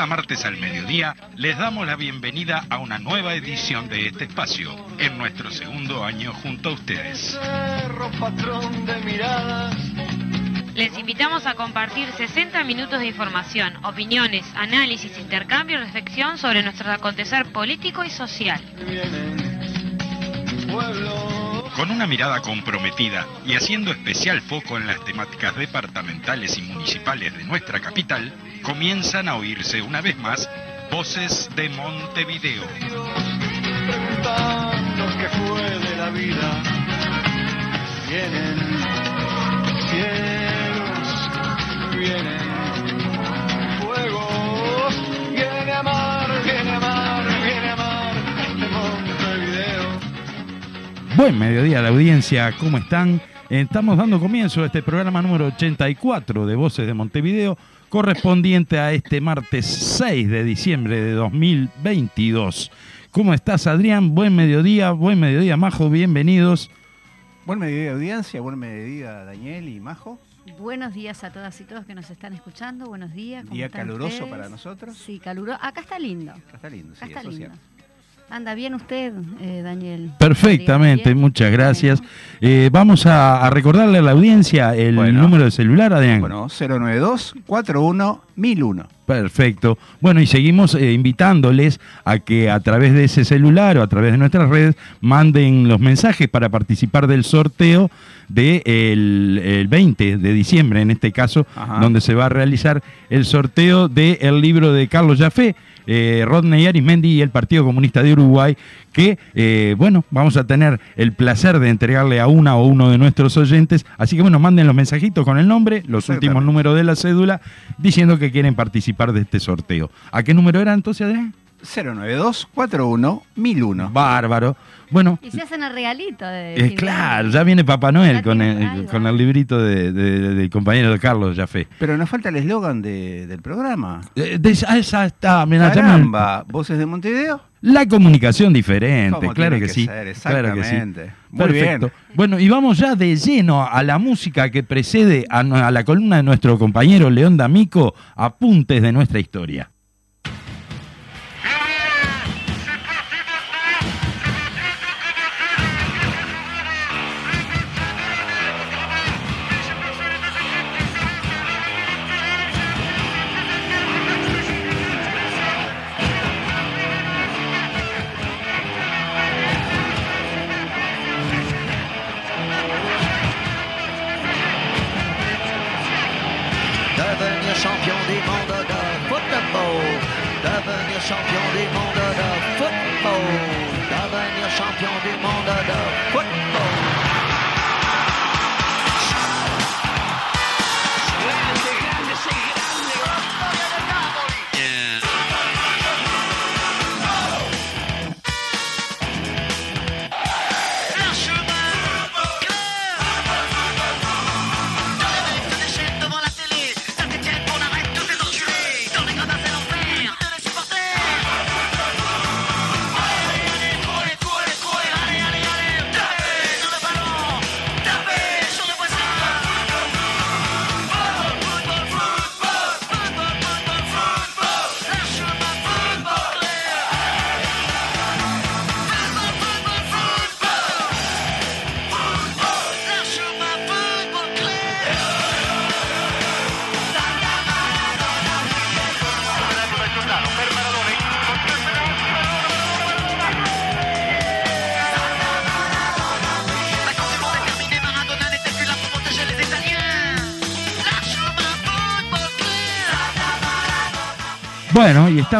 cada martes al mediodía les damos la bienvenida a una nueva edición de este espacio, en nuestro segundo año junto a ustedes. Les invitamos a compartir 60 minutos de información, opiniones, análisis, intercambio y reflexión sobre nuestro acontecer político y social. Con una mirada comprometida y haciendo especial foco en las temáticas departamentales y municipales de nuestra capital, comienzan a oírse una vez más voces de Montevideo. fue de la vida. Vienen cielos, vienen Buen mediodía a la audiencia, ¿cómo están? Estamos dando comienzo a este programa número 84 de Voces de Montevideo, correspondiente a este martes 6 de diciembre de 2022. ¿Cómo estás, Adrián? Buen mediodía, buen mediodía, Majo, bienvenidos. Buen mediodía audiencia, buen mediodía Daniel y Majo. Buenos días a todas y todos que nos están escuchando. Buenos días. ¿cómo Día están caluroso ustedes? para nosotros. Sí, caluroso. Acá está lindo. Acá está lindo, sí, Acá está eso es lindo. cierto. Anda bien usted, eh, Daniel. Perfectamente, muchas gracias. Eh, vamos a, a recordarle a la audiencia el Bueno. número de celular, Adrián. Bueno, 092 41 1001. Perfecto. Bueno, y seguimos eh, invitándoles a que a través de ese celular o a través de nuestras redes manden los mensajes para participar del sorteo del el, el 20 de diciembre, en este caso, Ajá. donde se va a realizar el sorteo del libro de Carlos Jafé, eh, Rodney Arismendi y el Partido Comunista de Uruguay, que, eh, bueno, vamos a tener el placer de entregarle a una o uno de nuestros oyentes. Así que, bueno, manden los mensajitos con el nombre, los últimos números de la cédula, diciendo que quieren participar de este sorteo. ¿A qué número era entonces, Adrián? 092 41 1001. Bárbaro. Bueno, Y se hacen el regalito de. eh, claro, ya viene Papá Noel Ya con el, con el librito de- de- de- del compañero de Carlos Jafé. Pero nos falta el eslogan de- del programa. Eh, de esa, esa está, mirá, ya me- Caramba, voces de Montevideo. La comunicación diferente, ¿Cómo claro que, sí. claro que sí. Exactamente. Muy Perfecto. bien. Bueno, y vamos ya de lleno a la música que precede a la columna de nuestro compañero León D'Amico, Apuntes de nuestra historia.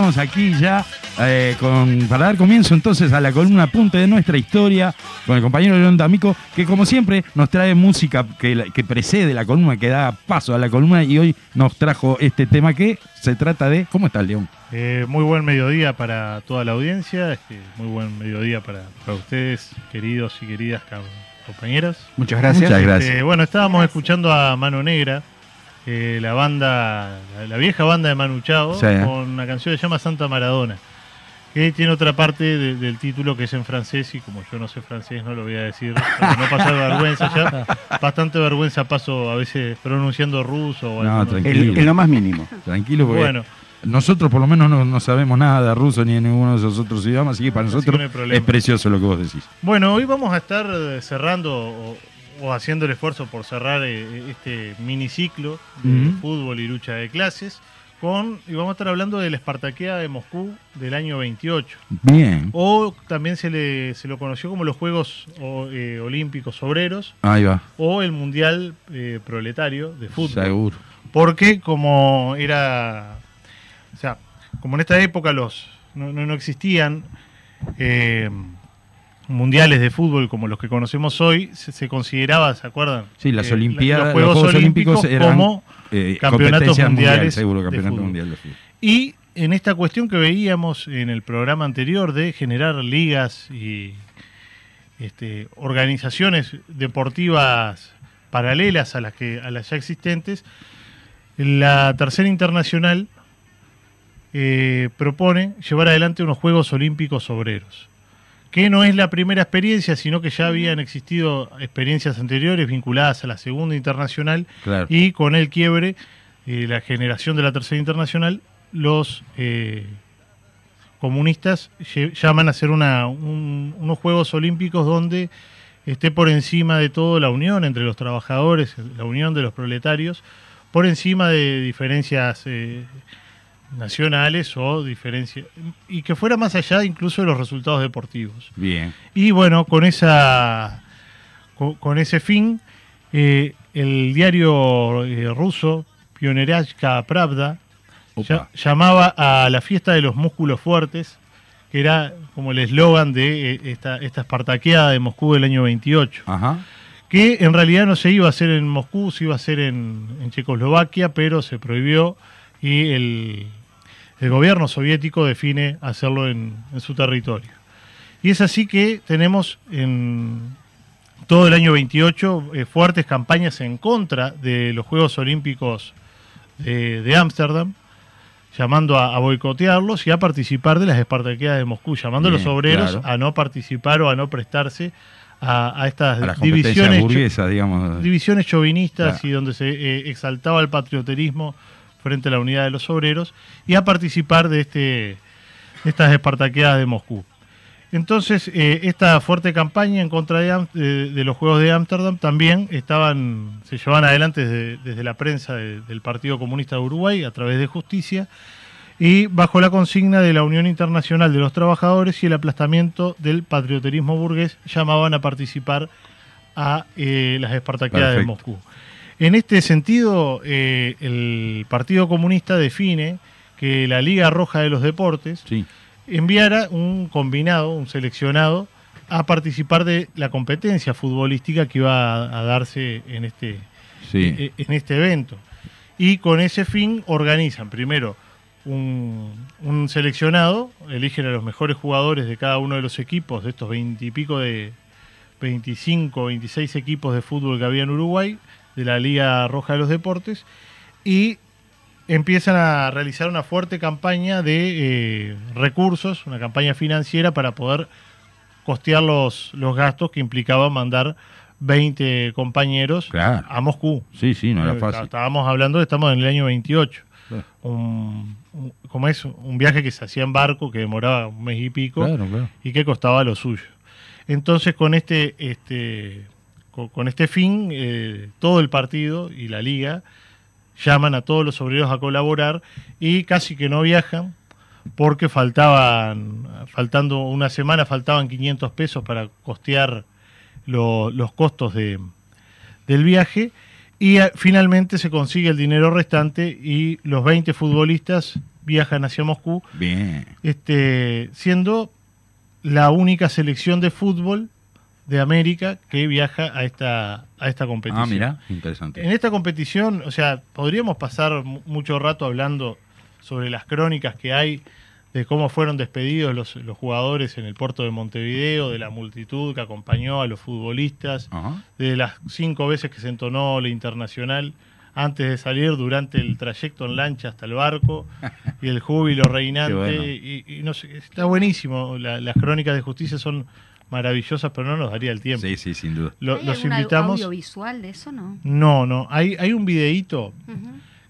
Estamos aquí ya eh, con, para dar comienzo entonces a la columna Punte de nuestra historia con el compañero León D'Amico, que como siempre nos trae música que, precede la columna, que da paso a la columna y hoy nos trajo este tema que se trata de... ¿Cómo estás, León? Eh, muy buen mediodía para toda la audiencia, este, muy buen mediodía para, para ustedes, queridos y queridas compañeras. Muchas gracias. Muchas gracias. Este, bueno, estábamos escuchando a Mano Negra, eh, la banda, la, vieja banda de Manu Chao, Sí. con una canción que se llama Santa Maradona, que tiene otra parte de- del título que es en francés y como yo no sé francés no lo voy a decir, para no pasar vergüenza ya. Bastante vergüenza paso a veces pronunciando ruso o No, tranquilo. El- en lo más mínimo. Tranquilo, porque Bueno, Nosotros por lo menos no, no sabemos nada de ruso ni de ninguno de esos otros idiomas, así que para Así que nosotros no es precioso lo que vos decís. Bueno, hoy vamos a estar cerrando o, o haciendo el esfuerzo por cerrar eh, este miniciclo de fútbol y lucha de clases con y vamos a estar hablando de la Espartaqueada de Moscú del año 28 Bien, o también se le se lo conoció como los Juegos o- eh, Olímpicos Obreros. Ahí va, o el Mundial eh, Proletario de Fútbol. seguro. Porque como era, o sea, como en esta época los no, no- no existían eh, mundiales de fútbol como los que conocemos hoy, se, se consideraba, ¿se acuerdan? Sí, las Eh, Olimpiadas, los Juegos, Olímpicos, eran como eh, campeonatos mundiales mundial de fútbol. Y en esta cuestión que veíamos en el programa anterior de generar ligas y este, organizaciones deportivas paralelas a las que a las ya existentes, la tercera internacional eh, propone llevar adelante unos Juegos Olímpicos Obreros, que no es la primera experiencia, sino que ya habían existido experiencias anteriores vinculadas a la segunda internacional Claro. y con el quiebre, eh, la generación de la tercera internacional, los eh, comunistas llaman a hacer una, un- unos Juegos Olímpicos donde esté por encima de todo la unión entre los trabajadores, la unión de los proletarios, por encima de diferencias eh, nacionales o diferencias, y que fuera más allá incluso de los resultados deportivos. Bien. Y bueno, con esa con, con ese fin, eh, el diario eh, ruso Pionerachka Pravda ya- llamaba a la fiesta de los músculos fuertes, que era como el eslogan de eh, esta, esta espartaqueada de Moscú del año 28, Ajá. que en realidad no se iba a hacer en Moscú, se iba a hacer en, en Checoslovaquia, pero se prohibió y el, el gobierno soviético define hacerlo en, en su territorio. Y es así que tenemos en todo el año 28 eh, fuertes campañas en contra de los Juegos Olímpicos de Ámsterdam, llamando a, a boicotearlos y a participar de las Espartaqueadas de Moscú, llamando a los obreros claro. a no participar o a no prestarse a, a estas A divisiones, digamos. divisiones chauvinistas Claro. y donde se eh, exaltaba el patrioterismo frente a la unidad de los obreros y a participar de este de estas espartaqueadas de Moscú. Entonces, eh, esta fuerte campaña en contra de, de- de los Juegos de Ámsterdam también estaban, se llevaban adelante desde, desde la prensa de- del Partido Comunista de Uruguay a través de Justicia y bajo la consigna de la Unión Internacional de los Trabajadores y el aplastamiento del patrioterismo burgués llamaban a participar a eh, las Espartaqueadas de. Moscú. En este sentido, eh, el Partido Comunista define que la Liga Roja de los Deportes Sí. enviara un combinado, un seleccionado, a participar de la competencia futbolística que iba a, a darse en este, Sí. e- en este evento. Y con ese fin organizan primero un, un seleccionado, eligen a los mejores jugadores de cada uno de los equipos, de estos veintipico de 25, 26 equipos de fútbol que había en Uruguay, de la Liga Roja de los Deportes, y empiezan a realizar una fuerte campaña de eh, recursos, una campaña financiera para poder costear los, los gastos que implicaba mandar 20 compañeros Claro. a Moscú. Sí, sí, no era Eh, fácil. Estábamos hablando, estamos en el año 28. Claro. Un, un- ¿cómo es? Un viaje que se hacía en barco, que demoraba un mes y pico, Claro, claro. y que costaba lo suyo. Entonces, con este, este, con, con este fin, eh, todo el partido y la liga llaman a todos los obreros a colaborar y casi que no viajan porque faltaban, faltando una semana, faltaban 500 pesos para costear lo- los costos de, del viaje y eh, finalmente se consigue el dinero restante y los 20 futbolistas viajan hacia Moscú Bien. este, siendo la única selección de fútbol de América que viaja a esta, a esta competición. Ah, mira, interesante. En esta competición, o sea, podríamos pasar mu- mucho rato hablando sobre las crónicas que hay de cómo fueron despedidos los, los jugadores en el puerto de Montevideo, de la multitud que acompañó a los futbolistas, de las cinco veces que se entonó la internacional antes de salir durante el trayecto en lancha hasta el barco y el júbilo reinante. Bueno. y, y no sé, está buenísimo. La- las crónicas de justicia son maravillosas, pero no nos daría el tiempo. Sí, sí, sin duda. Lo- ¿Hay los algún invitamos. audiovisual de eso, no? No, no. Hay, hay un videíto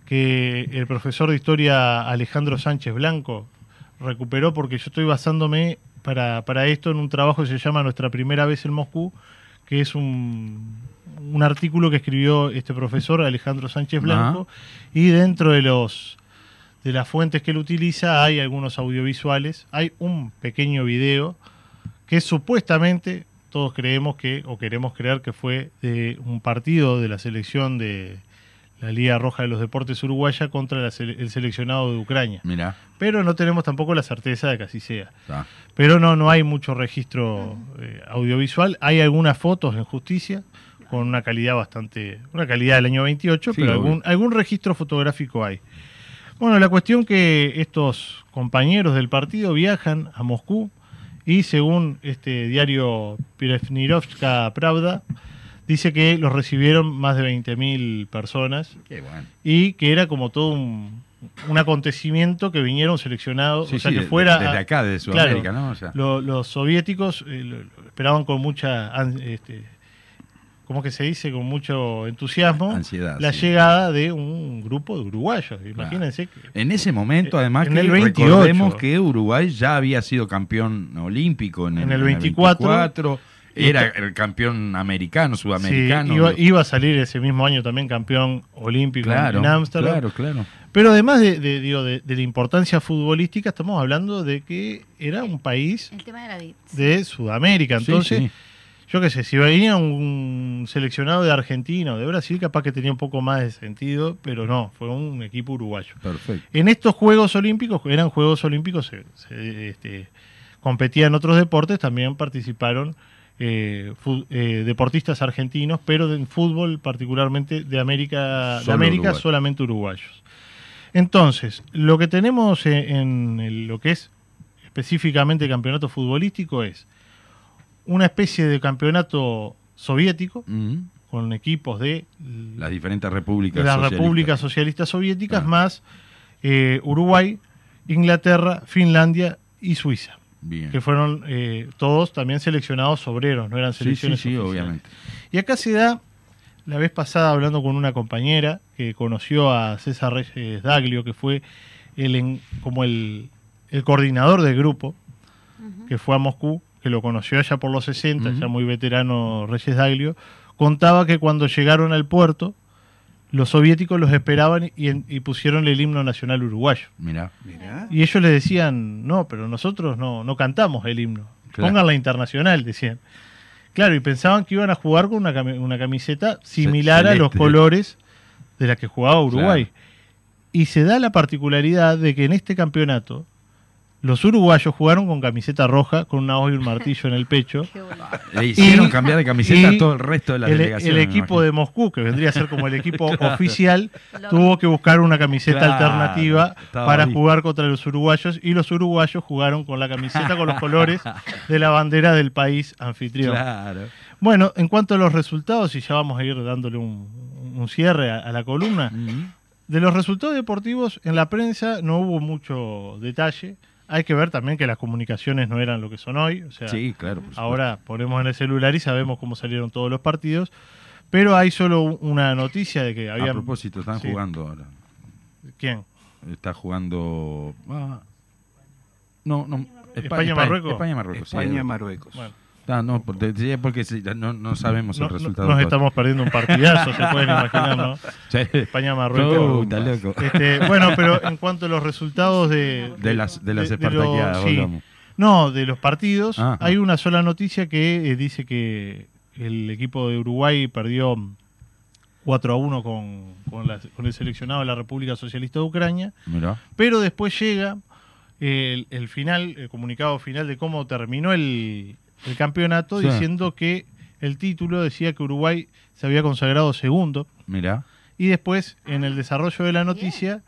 que el profesor de historia Alejandro Sánchez Blanco recuperó porque yo estoy basándome para, para esto en un trabajo que se llama Nuestra primera vez en Moscú, que es un, un artículo que escribió este profesor Alejandro Sánchez Blanco y dentro de los de las fuentes que él utiliza hay algunos audiovisuales, hay un pequeño video que supuestamente todos creemos que o queremos creer que fue de un partido de la selección de la Liga Roja de los Deportes Uruguaya contra la sele- el seleccionado de Ucrania. Mirá. Pero no tenemos tampoco la certeza de que así sea. Pero no, no hay mucho registro eh, audiovisual. Hay algunas fotos en justicia con una calidad bastante, una calidad del año 28, Sí, pero algún, algún registro fotográfico hay. Bueno, la cuestión que estos compañeros del partido viajan a Moscú y según este diario Pirefnirovska Pravda, dice que los recibieron más de 20.000 personas Qué bueno. y que era como todo un, un acontecimiento que vinieron seleccionados, Sí, o sea, sí, que fuera... desde acá, de Sudamérica, ¿no? O sea. lo- los soviéticos eh, lo- lo esperaban con mucha, este, ¿cómo que se dice? Con mucho entusiasmo Ansiedad, la sí. llegada de un grupo de uruguayos. Imagínense que En ese momento, además, En que el 28. recordemos que Uruguay ya había sido campeón olímpico en el, En el en 24. 24, era el campeón americano, sí, sudamericano. iba, iba a salir ese mismo año también campeón olímpico en- claro, en Ámsterdam. claro, claro. Pero además de, de- digo, de- de la importancia futbolística, estamos hablando de que era un país El tema de la de Sudamérica. Sí, Entonces, sí. Yo qué sé, si venía un seleccionado de Argentina o de Brasil, capaz que tenía un poco más de sentido, pero no, fue un equipo uruguayo. Perfecto. En estos Juegos Olímpicos, eran Juegos Olímpicos, se, se, este, competían otros deportes, también participaron eh, eh, deportistas argentinos, pero en fútbol particularmente de América, de América Uruguay. solamente uruguayos. Entonces, lo que tenemos en, en lo que es específicamente el campeonato futbolístico es una especie de campeonato soviético con equipos de Las diferentes repúblicas. las socialistas. repúblicas socialistas soviéticas, más eh, Uruguay, Inglaterra, Finlandia y Suiza, Bien. que fueron eh, todos también seleccionados obreros, no eran Sí, sí, selecciones sí, obviamente. Y acá se da, la vez pasada hablando con una compañera que conoció a César Reyes Daglio, que fue el como el, el coordinador del grupo, que fue a Moscú, que lo conoció allá por los 60, Ujú. ya muy veterano Reyes Daglio, contaba que cuando llegaron al puerto, los soviéticos los esperaban y, en- y pusieron el himno nacional uruguayo. Mirá. Mirá. Y ellos le decían, no, pero nosotros no, no cantamos el himno. Claro. Pongan la internacional, decían. Claro, y pensaban que iban a jugar con una, cami- una camiseta similar a los colores de la que jugaba Uruguay. Claro. Y se da la particularidad de que en este campeonato los uruguayos jugaron con camiseta roja, con una hoja y un martillo en el pecho. Le hicieron Y- cambiar de camiseta a todo el resto de la el, delegación. el equipo de Moscú, que vendría a ser como el equipo Claro. oficial, tuvo que buscar una camiseta Claro, alternativa para ahí. jugar contra los uruguayos y los uruguayos jugaron con la camiseta con los colores de la bandera del país anfitrión. Claro. Bueno, en cuanto a los resultados, y ya vamos a ir dándole un, un cierre a, a la columna, Mm. de los resultados deportivos en la prensa no hubo mucho detalle. Hay que ver también que las comunicaciones no eran lo que son hoy. O sea, Sí, claro. por. Ahora ponemos en el celular y sabemos cómo salieron todos los partidos. Pero hay solo un- una noticia de que había. A propósito, están Sí. jugando ahora. ¿Quién? Está jugando. ah, no, no. España-Marruecos. España-Marruecos. sí. España-Marruecos. Bueno, Ah, no, porque, no, no sabemos no- el resultado. nos estamos perdiendo un partidazo, se pueden imaginar, ¿no? Sí. España-Marruecos. Este, bueno, pero en cuanto a los resultados de. De las, de las de- de espartaqueadas, los- sí. hablamos. No, de los partidos. Ah. Hay una sola noticia que eh, dice que el equipo de Uruguay perdió 4 a 1 con, con, la- con el seleccionado de la República Socialista de Ucrania. Mirá. Pero después llega el, el final, el comunicado final de cómo terminó el, el campeonato, Sí. diciendo que el título decía que Uruguay se había consagrado segundo. Mirá. Y después, en el desarrollo de la noticia,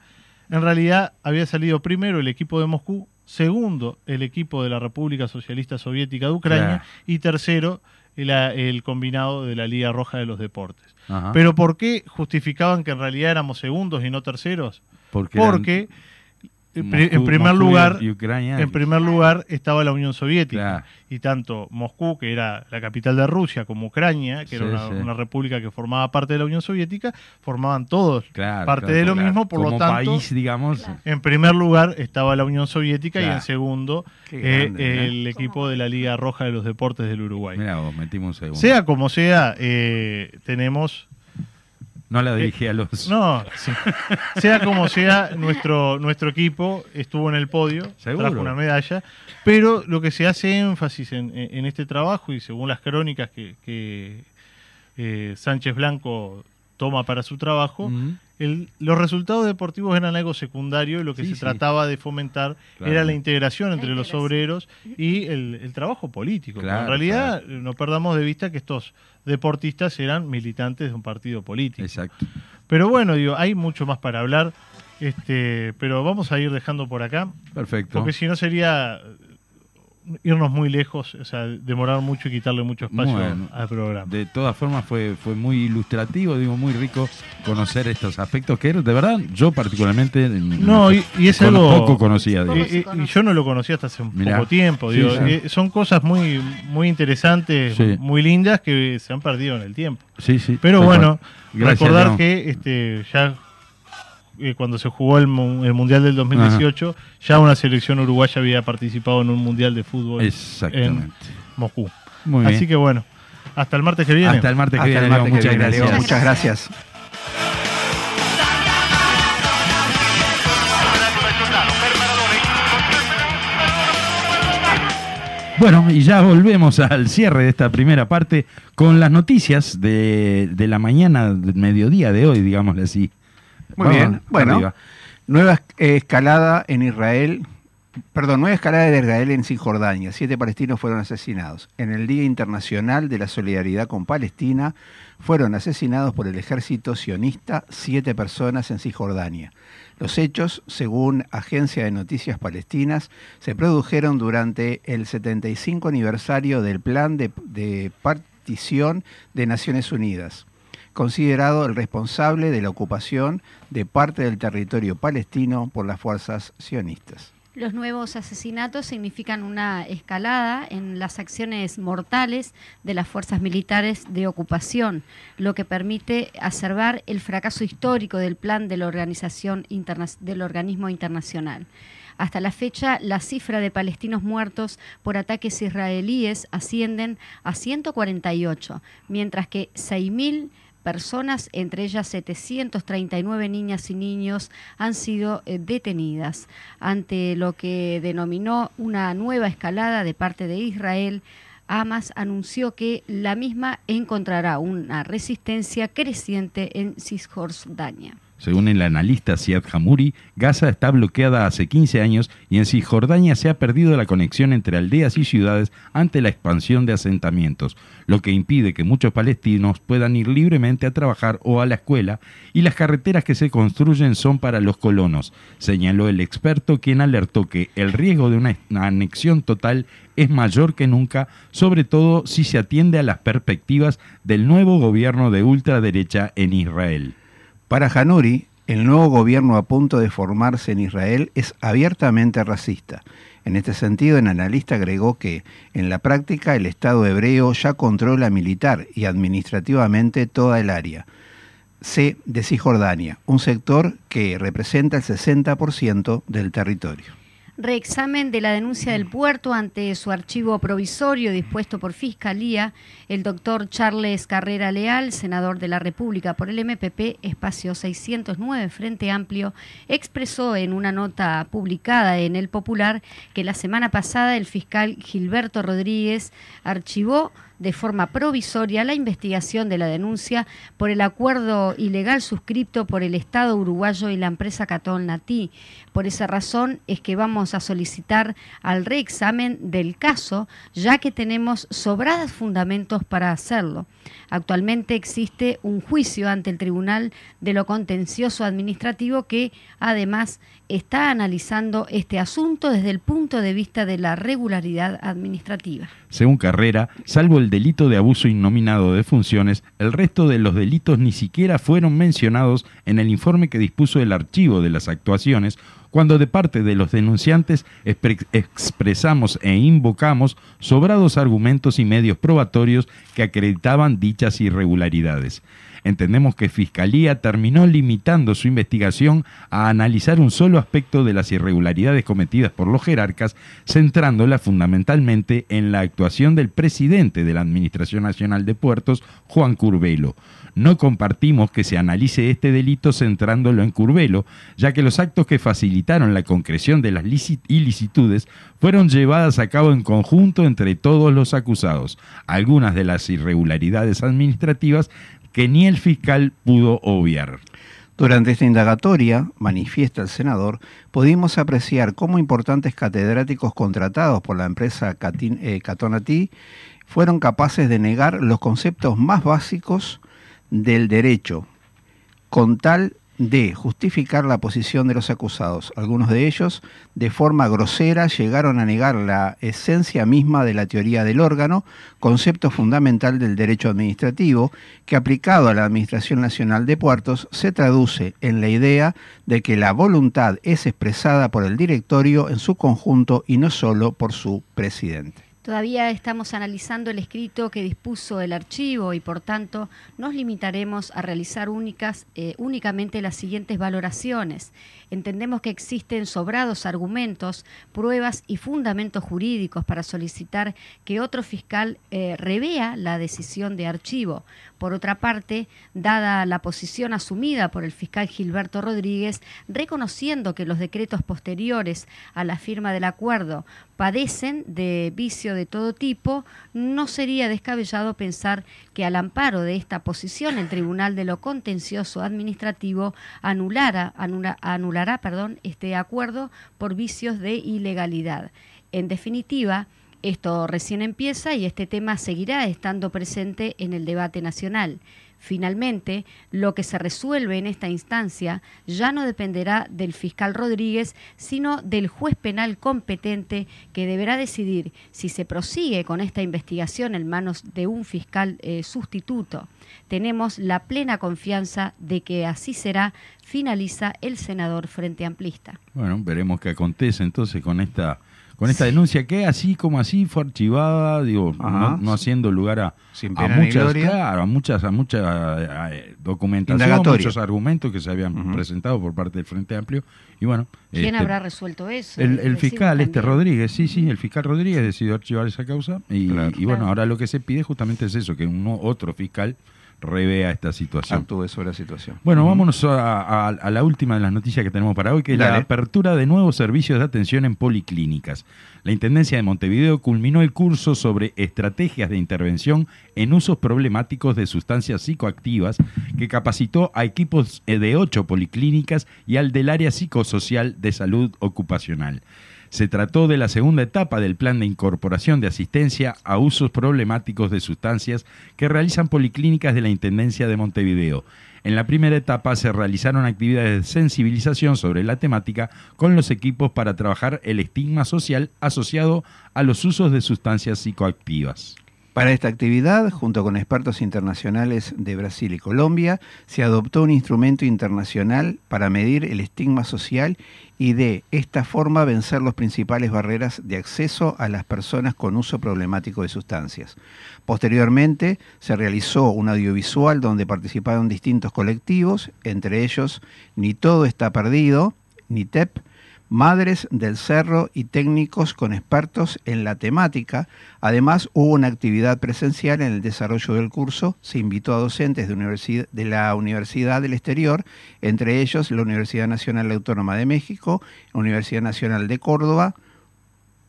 en realidad había salido primero el equipo de Moscú, segundo el equipo de la República Socialista Soviética de Ucrania y tercero el, el combinado de la Liga Roja de los Deportes. Ajá. Pero ¿por qué justificaban que en realidad éramos segundos y no terceros? porque, Porque en primer Moscú lugar, y Ucrania. en primer lugar estaba la Unión Soviética Claro. y tanto Moscú, que era la capital de Rusia, como Ucrania, que era una, sí. una república que formaba parte de la Unión Soviética, formaban todos Claro, parte claro, de lo claro. mismo, por Como lo tanto, país, digamos. en primer lugar estaba la Unión Soviética y en segundo eh, ¿no? el equipo de la Liga Roja de los Deportes del Uruguay. Mira vos, metimos un segundo. Sea como sea, eh, tenemos no la dirigí a los. No, sí. sea como sea, nuestro, nuestro equipo estuvo en el podio, Seguro. trajo una medalla, pero lo que se hace énfasis en, en este trabajo y según las crónicas que, que, eh, Sánchez Blanco toma para su trabajo, el- los resultados deportivos eran algo secundario y lo que Sí, se sí. trataba de fomentar Claro. era la integración entre La los obreros y el, el trabajo político. Claro, en realidad, no perdamos de vista que estos deportistas eran militantes de un partido político. Exacto. Pero bueno, digo, hay mucho más para hablar, este, pero vamos a ir dejando por acá, Perfecto. porque si no sería irnos muy lejos, o sea, demorar mucho y quitarle mucho espacio Bueno. al programa. De todas formas fue, fue muy ilustrativo, digo, muy rico conocer estos aspectos que de verdad yo particularmente No, y, y es con- algo... poco conocía. digo. Y- y- y conoce. yo no lo conocía hasta hace un Mirá. poco tiempo. Digo, sí. eh, son cosas muy, muy interesantes, Sí. muy lindas que se han perdido en el tiempo. Sí, sí. Pero bueno, recordar que este, ya eh, cuando se jugó el, mu- el Mundial del 2018, ya una selección uruguaya había participado en un Mundial de fútbol Exactamente. en Moscú. Muy bien. Así que bueno, hasta el martes que viene. Hasta el martes que Hasta viene, el que Muchas viene, gracias. Leo. Muchas gracias. Bueno, y ya volvemos al cierre de esta primera parte con las noticias de, de la mañana, del mediodía de hoy, digámosle así. Muy Vamos bien. Bueno, arriba. nueva es- escalada en Israel. Perdón, nueva escalada de Israel en Cisjordania. Siete palestinos fueron asesinados. En el Día Internacional de la Solidaridad con Palestina fueron asesinados por el ejército sionista siete personas en Cisjordania. Los hechos, según Agencia de Noticias Palestinas, se produjeron durante el 75 aniversario del Plan de, de Partición de Naciones Unidas considerado el responsable de la ocupación de parte del territorio palestino por las fuerzas sionistas. Los nuevos asesinatos significan una escalada en las acciones mortales de las fuerzas militares de ocupación, lo que permite acervar el fracaso histórico del plan de la organización interna- del organismo internacional. Hasta la fecha, la cifra de palestinos muertos por ataques israelíes ascienden a 148, mientras que 6.000 personas, entre ellas 739 niñas y niños, han sido eh, detenidas ante lo que denominó una nueva escalada de parte de Israel. Hamas anunció que la misma encontrará una resistencia creciente en Cisjordania. Según el analista Siad Hamuri, Gaza está bloqueada hace 15 años y en Cisjordania se ha perdido la conexión entre aldeas y ciudades ante la expansión de asentamientos, lo que impide que muchos palestinos puedan ir libremente a trabajar o a la escuela y las carreteras que se construyen son para los colonos, señaló el experto quien alertó que el riesgo de una una anexión total es mayor que nunca, sobre todo si se atiende a las perspectivas del nuevo gobierno de ultraderecha en Israel. Para Hanuri, el nuevo gobierno a punto de formarse en Israel es abiertamente racista. En este sentido, el analista agregó que, en la práctica, el Estado hebreo ya controla militar y administrativamente toda el área C de Cisjordania, un sector que representa el 60% del territorio. Reexamen de la denuncia del puerto ante su archivo provisorio dispuesto por Fiscalía, el doctor Charles Carrera Leal, senador de la República por el MPP, espacio 609 Frente Amplio, expresó en una nota publicada en El Popular que la semana pasada el fiscal Gilberto Rodríguez archivó de forma provisoria la investigación de la denuncia por el acuerdo ilegal suscripto por el Estado uruguayo y la empresa Catón Natí. Por esa razón es que vamos a solicitar al reexamen del caso, ya que tenemos sobrados fundamentos para hacerlo. Actualmente existe un juicio ante el Tribunal de lo Contencioso Administrativo que además está analizando este asunto desde el punto de vista de la regularidad administrativa. Según Carrera, salvo el delito de abuso innominado de funciones, el resto de los delitos ni siquiera fueron mencionados en el informe que dispuso el archivo de las actuaciones, cuando de parte de los denunciantes expre- expresamos e invocamos sobrados argumentos y medios probatorios que acreditaban dichas irregularidades. Entendemos que Fiscalía terminó limitando su investigación a analizar un solo aspecto de las irregularidades cometidas por los jerarcas, centrándola fundamentalmente en la actuación del presidente de la Administración Nacional de Puertos, Juan Curbelo. No compartimos que se analice este delito centrándolo en Curbelo, ya que los actos que facilitaron la concreción de las lici- ilicitudes fueron llevadas a cabo en conjunto entre todos los acusados. Algunas de las irregularidades administrativas que ni el fiscal pudo obviar. Durante esta indagatoria, manifiesta el senador, pudimos apreciar cómo importantes catedráticos contratados por la empresa Catin- eh, Catonati fueron capaces de negar los conceptos más básicos del derecho, con tal de justificar la posición de los acusados. Algunos de ellos, de forma grosera, llegaron a negar la esencia misma de la teoría del órgano, concepto fundamental del derecho administrativo, que aplicado a la Administración Nacional de Puertos se traduce en la idea de que la voluntad es expresada por el directorio en su conjunto y no solo por su presidente. Todavía estamos analizando el escrito que dispuso el archivo y por tanto nos limitaremos a realizar únicas, eh, únicamente las siguientes valoraciones. Entendemos que existen sobrados argumentos, pruebas y fundamentos jurídicos para solicitar que otro fiscal eh, revea la decisión de archivo. Por otra parte, dada la posición asumida por el fiscal Gilberto Rodríguez, reconociendo que los decretos posteriores a la firma del acuerdo padecen de vicio de todo tipo, no sería descabellado pensar que al amparo de esta posición el Tribunal de lo Contencioso Administrativo anulara, anula- anulará este acuerdo por vicios de ilegalidad. En definitiva, esto recién empieza y este tema seguirá estando presente en el debate nacional. Finalmente, lo que se resuelve en esta instancia ya no dependerá del fiscal Rodríguez, sino del juez penal competente que deberá decidir si se prosigue con esta investigación en manos de un fiscal eh, sustituto. Tenemos la plena confianza de que así será, finaliza el senador Frente Amplista. Bueno, veremos qué acontece entonces con esta con esta denuncia que así como así fue archivada, digo, Ajá. no, no haciendo lugar a, Sin a muchas, claro, a muchas, a mucha eh, documentación, muchos argumentos que se habían presentado por parte del Frente Amplio y bueno, ¿Quién este, habrá resuelto eso? el, fiscal este también. Rodríguez, sí, sí, el fiscal Rodríguez decidió archivar esa causa y, Claro. y bueno, Claro. ahora lo que se pide justamente es eso, que un otro fiscal revea esta situación. Actúe sobre la situación. Bueno, vámonos a, a- a la última de las noticias que tenemos para hoy, que es la apertura de nuevos servicios de atención en policlínicas. La Intendencia de Montevideo culminó el curso sobre estrategias de intervención en usos problemáticos de sustancias psicoactivas que capacitó a equipos de ocho policlínicas y al del área psicosocial de salud ocupacional. Se trató de la segunda etapa del plan de incorporación de asistencia a usos problemáticos de sustancias que realizan policlínicas de la Intendencia de Montevideo. En la primera etapa se realizaron actividades de sensibilización sobre la temática con los equipos para trabajar el estigma social asociado a los usos de sustancias psicoactivas. Para esta actividad, junto con expertos internacionales de Brasil y Colombia, se adoptó un instrumento internacional para medir el estigma social y de esta forma vencer las principales barreras de acceso a las personas con uso problemático de sustancias. Posteriormente, se realizó un audiovisual donde participaron distintos colectivos, entre ellos Ni Todo Está Perdido, NITEP, Madres del Cerro y técnicos con expertos en la temática. Además, hubo una actividad presencial en el desarrollo del curso. Se invitó a docentes de, la Universidad del Exterior, entre ellos la Universidad Nacional Autónoma de México, Universidad Nacional de Córdoba,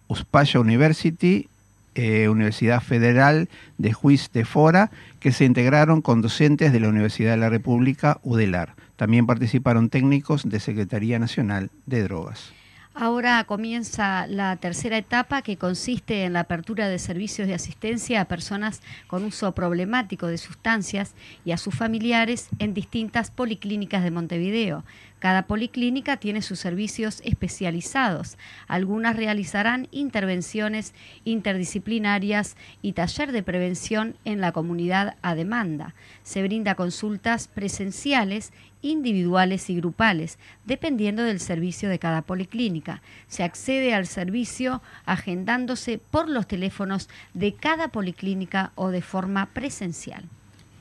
Uspaya University, eh, Universidad Federal de Juiz de Fora, que se integraron con docentes de la Universidad de la República, UDELAR. También participaron técnicos de Secretaría Nacional de Drogas. Ahora comienza la tercera etapa que consiste en la apertura de servicios de asistencia a personas con uso problemático de sustancias y a sus familiares en distintas policlínicas de Montevideo. Cada policlínica tiene sus servicios especializados. Algunas realizarán intervenciones interdisciplinarias y taller de prevención en la comunidad a demanda. Se brinda consultas presenciales individuales y grupales, dependiendo del servicio de cada policlínica. Se accede al servicio agendándose por los teléfonos de cada policlínica o de forma presencial.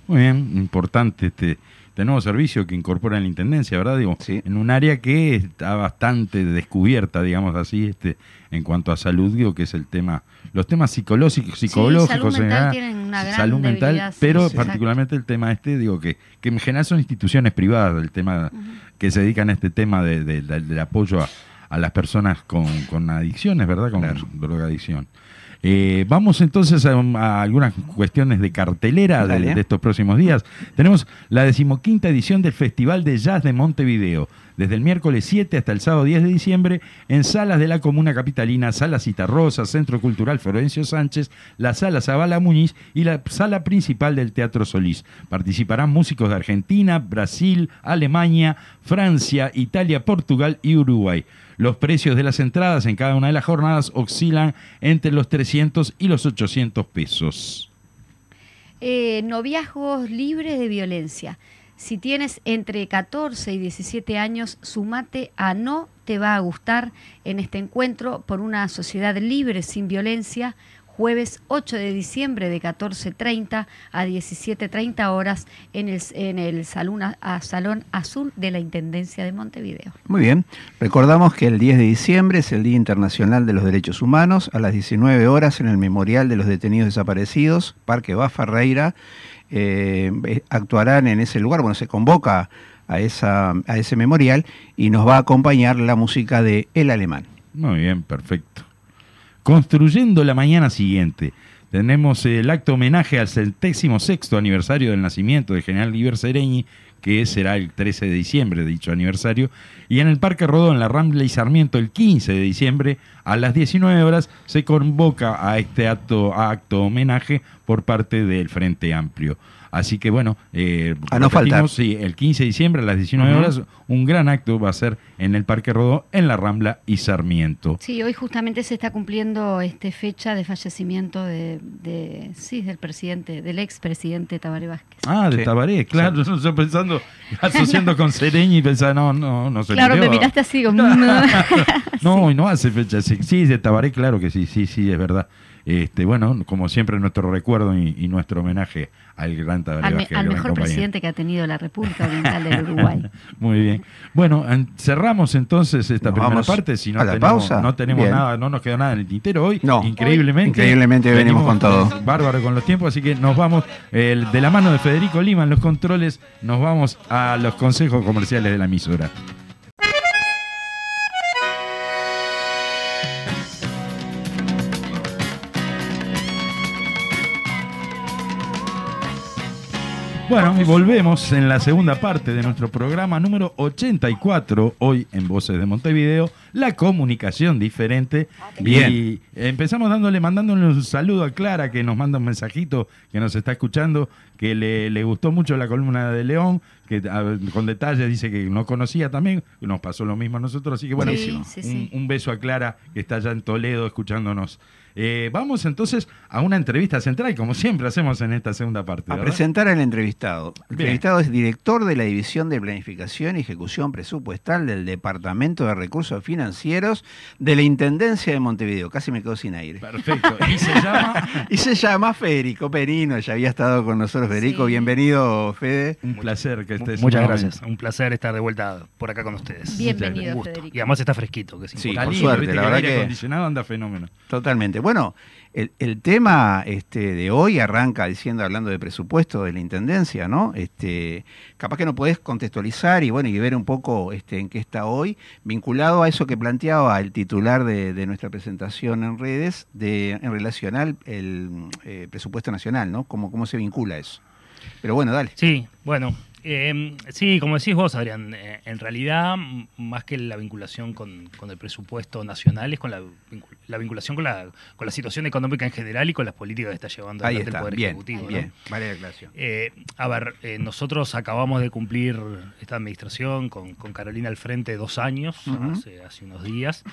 Muy bien, importante este, este nuevo servicio que incorpora la Intendencia, ¿verdad? Digo, Sí. en un área que está bastante descubierta, digamos así, este, en cuanto a salud, digo, que es el tema, los temas psicológicos, psicológicos, salud en mental general, tienen una gran salud mental, sí, pero sí, exacto. particularmente el tema este, digo, que, que en general son instituciones privadas, el tema que se dedican a este tema de- de- de- del apoyo a, a las personas con, con adicciones, ¿verdad? Con Claro. drogadicción. Eh, vamos entonces a, a algunas cuestiones de cartelera de estos próximos días. Tenemos la decimoquinta edición del Festival de Jazz de Montevideo, desde el miércoles 7 hasta el sábado 10 de diciembre, en salas de la Comuna Capitalina, Sala Citarrosa, Centro Cultural Florencio Sánchez, la Sala Zabala Muñiz y la sala principal del Teatro Solís. Participarán músicos de Argentina, Brasil, Alemania, Francia, Italia, Portugal y Uruguay. Los precios de las entradas en cada una de las jornadas oscilan entre los 300 y los 800 pesos. Eh, noviazgos libres de violencia. Si tienes entre 14 y 17 años, sumate a No Te Va a Gustar en este encuentro por una sociedad libre sin violencia, jueves 8 de diciembre de 14.30 a 17.30 horas en el, en el salón, a- salón Azul de la Intendencia de Montevideo. Muy bien. Recordamos que el 10 de diciembre es el Día Internacional de los Derechos Humanos. A las 19 horas en el Memorial de los Detenidos Desaparecidos, Parque Bafarreira, eh, eh, actuarán en ese lugar. Bueno, se convoca a, esa, a ese memorial y nos va a acompañar la música de El Alemán. Muy bien, perfecto. Construyendo la mañana siguiente. Tenemos el acto homenaje al centésimo sexto aniversario del nacimiento de General Liber Sereñi, que será el 13 de diciembre, dicho aniversario. Y en el Parque Rodó, en la Rambla y Sarmiento, el 15 de diciembre, a las 19 horas, se convoca a este acto, acto homenaje por parte del Frente Amplio. Así que bueno, eh, A no faltar. sí, el 15 de diciembre a las 19 Ujú. horas, un gran acto va a ser en el Parque Rodó, en la Rambla y Sarmiento. Sí, hoy justamente se está cumpliendo este fecha de fallecimiento de, de- sí, del presidente, del expresidente Tabaré Vázquez. Ah, de Sí. Tabaré, claro. Yo pensando, asociando con Sereñi y pensaba, no, no, no se Claro, me miraste así como... No, y no hace fecha. Sí, sí, de Tabaré, claro que sí, sí, sí, es verdad. Este, bueno, como siempre, nuestro recuerdo y, y nuestro homenaje al gran Tabaré al, me- al gran mejor compañero. presidente que ha tenido la República Oriental del Uruguay. Muy bien. Bueno, en- cerramos entonces esta Nos primera parte. Si no a la tenemos, pausa. no tenemos Bien. nada, no nos quedó nada en el tintero hoy. No. increíblemente. Increíblemente venimos con todo. Bárbaro con los tiempos, así que nos vamos eh, de la mano de Federico Lima en los controles, nos vamos a los consejos comerciales de la emisora. Bueno, y volvemos en la segunda parte de nuestro programa número 84, hoy en Voces de Montevideo, la comunicación diferente. Bien. Y empezamos dándole, mandándole un saludo a Clara, que nos manda un mensajito, que nos está escuchando, que le, le gustó mucho la columna de León, que a con detalles dice que no conocía también, nos pasó lo mismo a nosotros, así que bueno, Sí, sí, un, sí. un beso a Clara, que está allá en Toledo escuchándonos. Eh, vamos entonces a una entrevista central, como siempre hacemos en esta segunda parte. A presentar al entrevistado. El Bien. entrevistado es director de la División de Planificación y Ejecución Presupuestal del Departamento de Recursos Financieros de la Intendencia de Montevideo. Casi me quedo sin aire. Perfecto. Y se llama Y se llama Federico Perino, ya había estado con nosotros Federico. Sí. Bienvenido, Fede. un placer que estés. Muchas gracias. Un placer estar de vuelta por acá con ustedes. Bienvenido, Un gusto. Federico. Y además está fresquito, que es Sí, Está por suerte, la que el verdad aire que- acondicionado anda fenómeno. Totalmente. Bueno, el, el tema este, de hoy arranca diciendo, hablando de presupuesto de la Intendencia, ¿no? Este, capaz que no podés contextualizar y bueno, y ver un poco este, en qué está hoy, vinculado a eso que planteaba el titular de, nuestra presentación en redes, de, en relación al el, eh, presupuesto nacional, ¿no? ¿Cómo, ¿Cómo se vincula eso? Pero bueno, dale. Sí, bueno, Eh, sí, como decís vos, Adrián, eh, en realidad, más que la vinculación con, con el presupuesto nacional, es con la, vincu- la vinculación con la, con la situación económica en general y con las políticas que está llevando adelante el Poder bien, Ejecutivo. ¿no? bien, vale la aclaración. Eh, a ver, eh, nosotros acabamos de cumplir esta administración con, con Carolina al frente dos años, hace, hace unos días,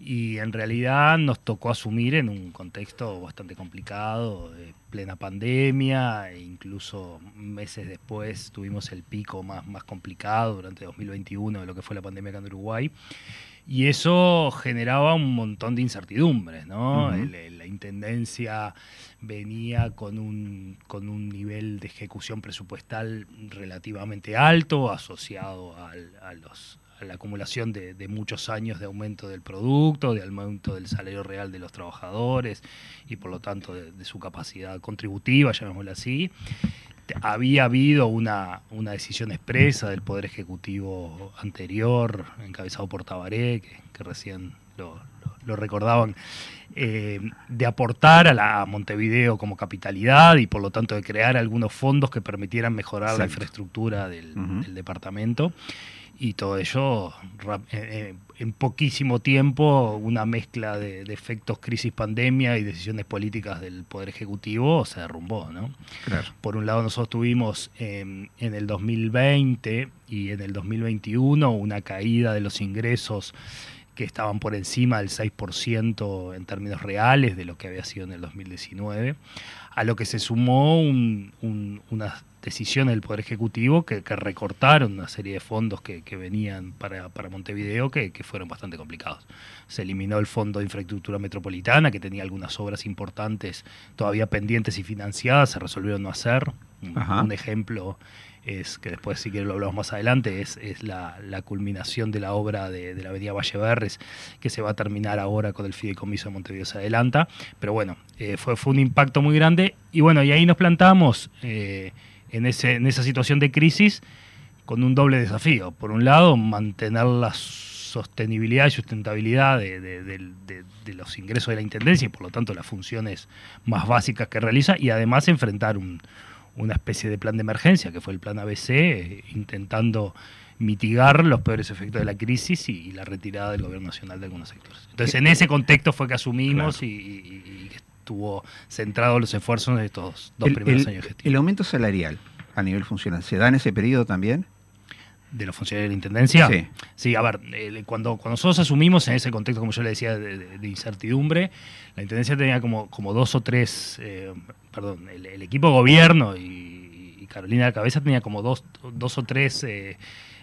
y en realidad nos tocó asumir en un contexto bastante complicado, plena pandemia, e incluso meses después tuvimos el pico más, más complicado durante 2021 de lo que fue la pandemia acá en Uruguay. Y eso generaba un montón de incertidumbres, ¿no? Ujú. El- el- la intendencia venía con un, con un nivel de ejecución presupuestal relativamente alto, asociado al- a, los, a la acumulación de, de muchos años de aumento del producto, de aumento del salario real de los trabajadores y por lo tanto de, de su capacidad contributiva, llamémoslo así. Había habido una, una decisión expresa del Poder Ejecutivo anterior, encabezado por Tabaré, que, que recién lo, lo- lo recordaban, eh, de aportar a la a Montevideo como capitalidad y por lo tanto de crear algunos fondos que permitieran mejorar la infraestructura del, departamento. Y todo ello eh, eh, en poquísimo tiempo, una mezcla de, de efectos crisis pandemia y decisiones políticas del Poder Ejecutivo se derrumbó, ¿no? Claro. Por un lado, nosotros tuvimos eh, en el 2020 y en el 2021 una caída de los ingresos que estaban por encima del 6% en términos reales de lo que había sido en el 2019, a lo que se sumó un- un- unas decisiones del Poder Ejecutivo que, que recortaron una serie de fondos que, que venían para, para Montevideo que, que fueron bastante complicados. Se eliminó el Fondo de Infraestructura Metropolitana, que tenía algunas obras importantes todavía pendientes y financiadas, se resolvieron no hacer. Un, Ajá. un ejemplo es que después, si quieren, lo hablamos más adelante, es, es la, la culminación de la obra de, de la Avenida Valle Verres, que se va a terminar ahora con el Fideicomiso de Montevideo se adelanta. Pero bueno, eh, fue, fue un impacto muy grande. Y bueno, y ahí nos plantamos eh, en, ese, en esa situación de crisis con un doble desafío. Por un lado, mantener la sostenibilidad y sustentabilidad de, de- del- de- de los ingresos de la Intendencia y por lo tanto las funciones más básicas que realiza y además enfrentar un- una especie de plan de emergencia que fue el plan ABC, eh, intentando mitigar los peores efectos de la crisis y, y la retirada del gobierno nacional de algunos sectores. Entonces en ese contexto fue que asumimos y, y- y estuvo centrado los esfuerzos en estos dos El, primeros el- años de gestión. el aumento salarial a nivel funcional, ¿se da en ese periodo también? ¿De los funcionarios de la Intendencia? Sí. Sí, a ver, eh, cuando, cuando nosotros asumimos en ese contexto, como yo le decía, de, de- de incertidumbre, la Intendencia tenía como, como dos o tres, eh, perdón, el, el equipo de gobierno y, y Carolina de la Cabeza tenía como dos, dos o tres eh,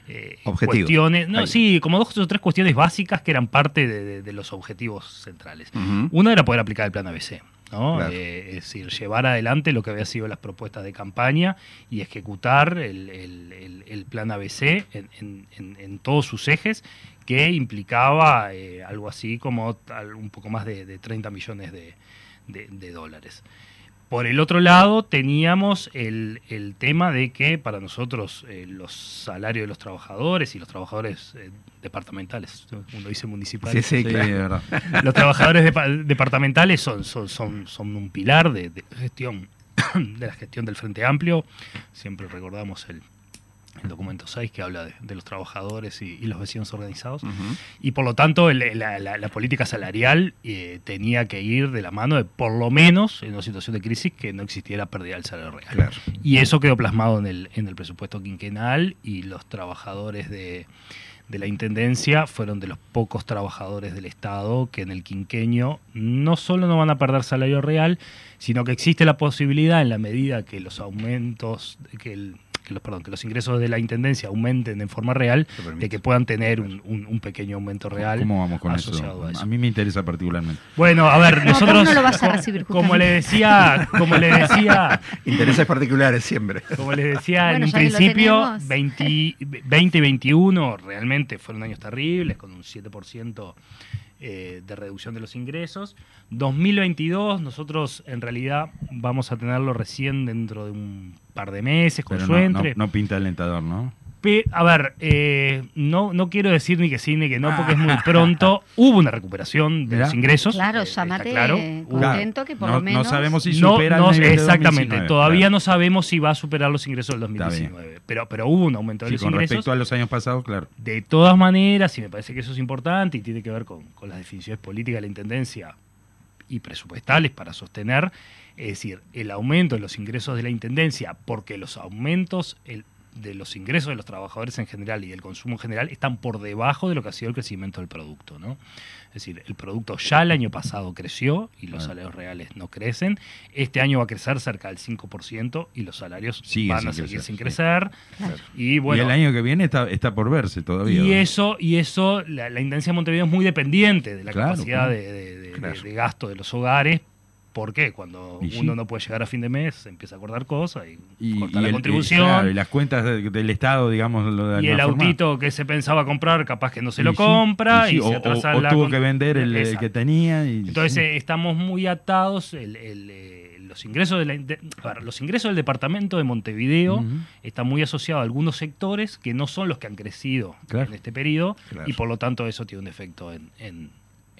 eh, cuestiones, no, Ahí. sí, como dos o tres cuestiones básicas que eran parte de, de- de los objetivos centrales. Ujú. Uno era poder aplicar el plan ABC. ¿no? Claro. Eh, es decir, llevar adelante lo que había sido las propuestas de campaña y ejecutar el, el- el- el plan ABC en, en- en- en todos sus ejes, que implicaba eh, algo así como un poco más de, de 30 millones de, de- de dólares. Por el otro lado, teníamos el, el tema de que para nosotros eh, los salarios de los trabajadores y los trabajadores eh, departamentales, uno dice municipales, Sí, sí, Sí, claro. es verdad. los trabajadores depa- departamentales son, son, son, son un pilar de, de gestión de la gestión del Frente Amplio. Siempre recordamos el, el documento 6 que habla de, de los trabajadores y, y los vecinos organizados. Y por lo tanto, el- la, la- la política salarial eh, tenía que ir de la mano de, por lo menos, en una situación de crisis, que no existiera pérdida del salario real. Claro. Y eso quedó plasmado en el, en el presupuesto quinquenal y los trabajadores de, de la Intendencia fueron de los pocos trabajadores del Estado que en el quinquenio no solo no van a perder salario real, sino que existe la posibilidad en la medida que los aumentos, que, el- que los, perdón, que los ingresos de la Intendencia aumenten en forma real, de que puedan tener un, un- un pequeño aumento real. ¿Cómo vamos con eso? asociado a eso. A mí me interesa particularmente. Bueno, a ver, No, nosotros, no lo vas a recibir, como le decía, como le decía, Intereses particulares siempre. como les decía Bueno, en un principio, tenemos. 20, 20 y 21 realmente fueron años terribles, con un 7% eh, de reducción de los ingresos. 2022 nosotros en realidad vamos a tenerlo recién dentro de un par de meses con Pero no, no pinta alentador, ¿no? A ver, eh, no, no quiero decir ni que sí ni que no, porque es muy Ah. pronto. Hubo una recuperación de los ingresos. Claro, eh, llámate claro. contento que por no, lo menos... no sabemos si No, supera no, el nivel de exactamente, 2019, todavía claro. no sabemos si va a superar los ingresos del Está 2019. Pero, pero hubo un aumento de Sí, los con ingresos. respecto a los años pasados, claro. De todas maneras, y me parece que eso es importante y tiene que ver con, con las definiciones políticas de la Intendencia y presupuestales para sostener, es decir, el aumento de los ingresos de la Intendencia, porque los aumentos el- de los ingresos de los trabajadores en general y del consumo en general están por debajo de lo que ha sido el crecimiento del producto. ¿no? Es decir, el producto ya el año pasado creció y los Claro. salarios reales no crecen. Este año va a crecer cerca del 5% y los salarios Sigue van sin a seguir crecer, sin sí. crecer. Y bueno, y el año que viene está, está por verse todavía. y ¿no? eso, y eso, la, la Intendencia de Montevideo es muy dependiente de la Claro, capacidad claro. de, de- de- Claro. de gasto de los hogares. ¿Por qué? Cuando Y sí. uno no puede llegar a fin de mes, se empieza a acordar cosas y, Y, corta y la el- contribución. y, claro, y las cuentas de- del Estado, digamos, lo de y el forma. autito que se pensaba comprar, capaz que no se lo compra y sí, se atrasa o, o la tuvo que vender el, que tenía. Y, Entonces sí. eh, estamos muy atados. el- el, eh, los ingresos de la, de- a ver, los ingresos del departamento de Montevideo están muy asociados a algunos sectores que no son los que han crecido Claro. en este periodo Claro. y por lo tanto eso tiene un efecto en, en-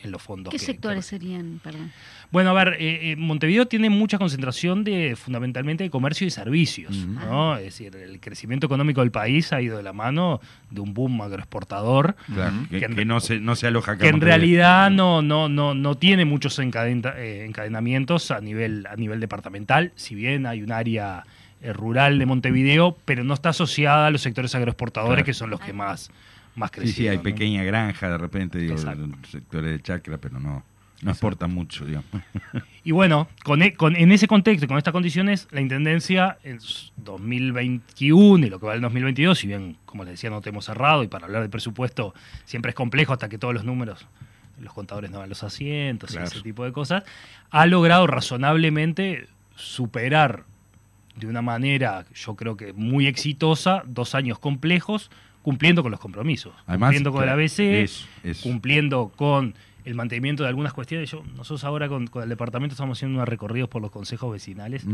en los fondos. ¿Qué que- sectores que- serían? Perdón. Bueno, a ver, eh, eh, Montevideo tiene mucha concentración de fundamentalmente de comercio y servicios. ¿no? Es decir, el crecimiento económico del país ha ido de la mano de un boom agroexportador Claro, que, Que en- que no, se, no se aloja acá que en Montevideo. realidad no, no, no, no tiene muchos encadena- eh, encadenamientos a nivel, a nivel departamental, si bien hay un área eh, rural de Montevideo, pero no está asociada a los sectores agroexportadores Claro. que son los que más, más Sí, sí, crecieron. hay ¿no? pequeña granja de repente, digo, sectores de chacra, pero no, no exportan mucho, digamos. Y bueno, con, e- con- en ese contexto, y con estas condiciones, la Intendencia en s- 2021 y lo que va del 2022, si bien, como les decía, no tenemos cerrado y para hablar de presupuesto siempre es complejo hasta que todos los números, los contadores no dan los asientos Claro. y ese tipo de cosas, ha logrado razonablemente superar de una manera, yo creo que muy exitosa, dos años complejos, cumpliendo con los compromisos, Además, cumpliendo con claro, el ABC, cumpliendo con el mantenimiento de algunas cuestiones. Yo, nosotros ahora con, con el departamento estamos haciendo unos recorridos por los consejos vecinales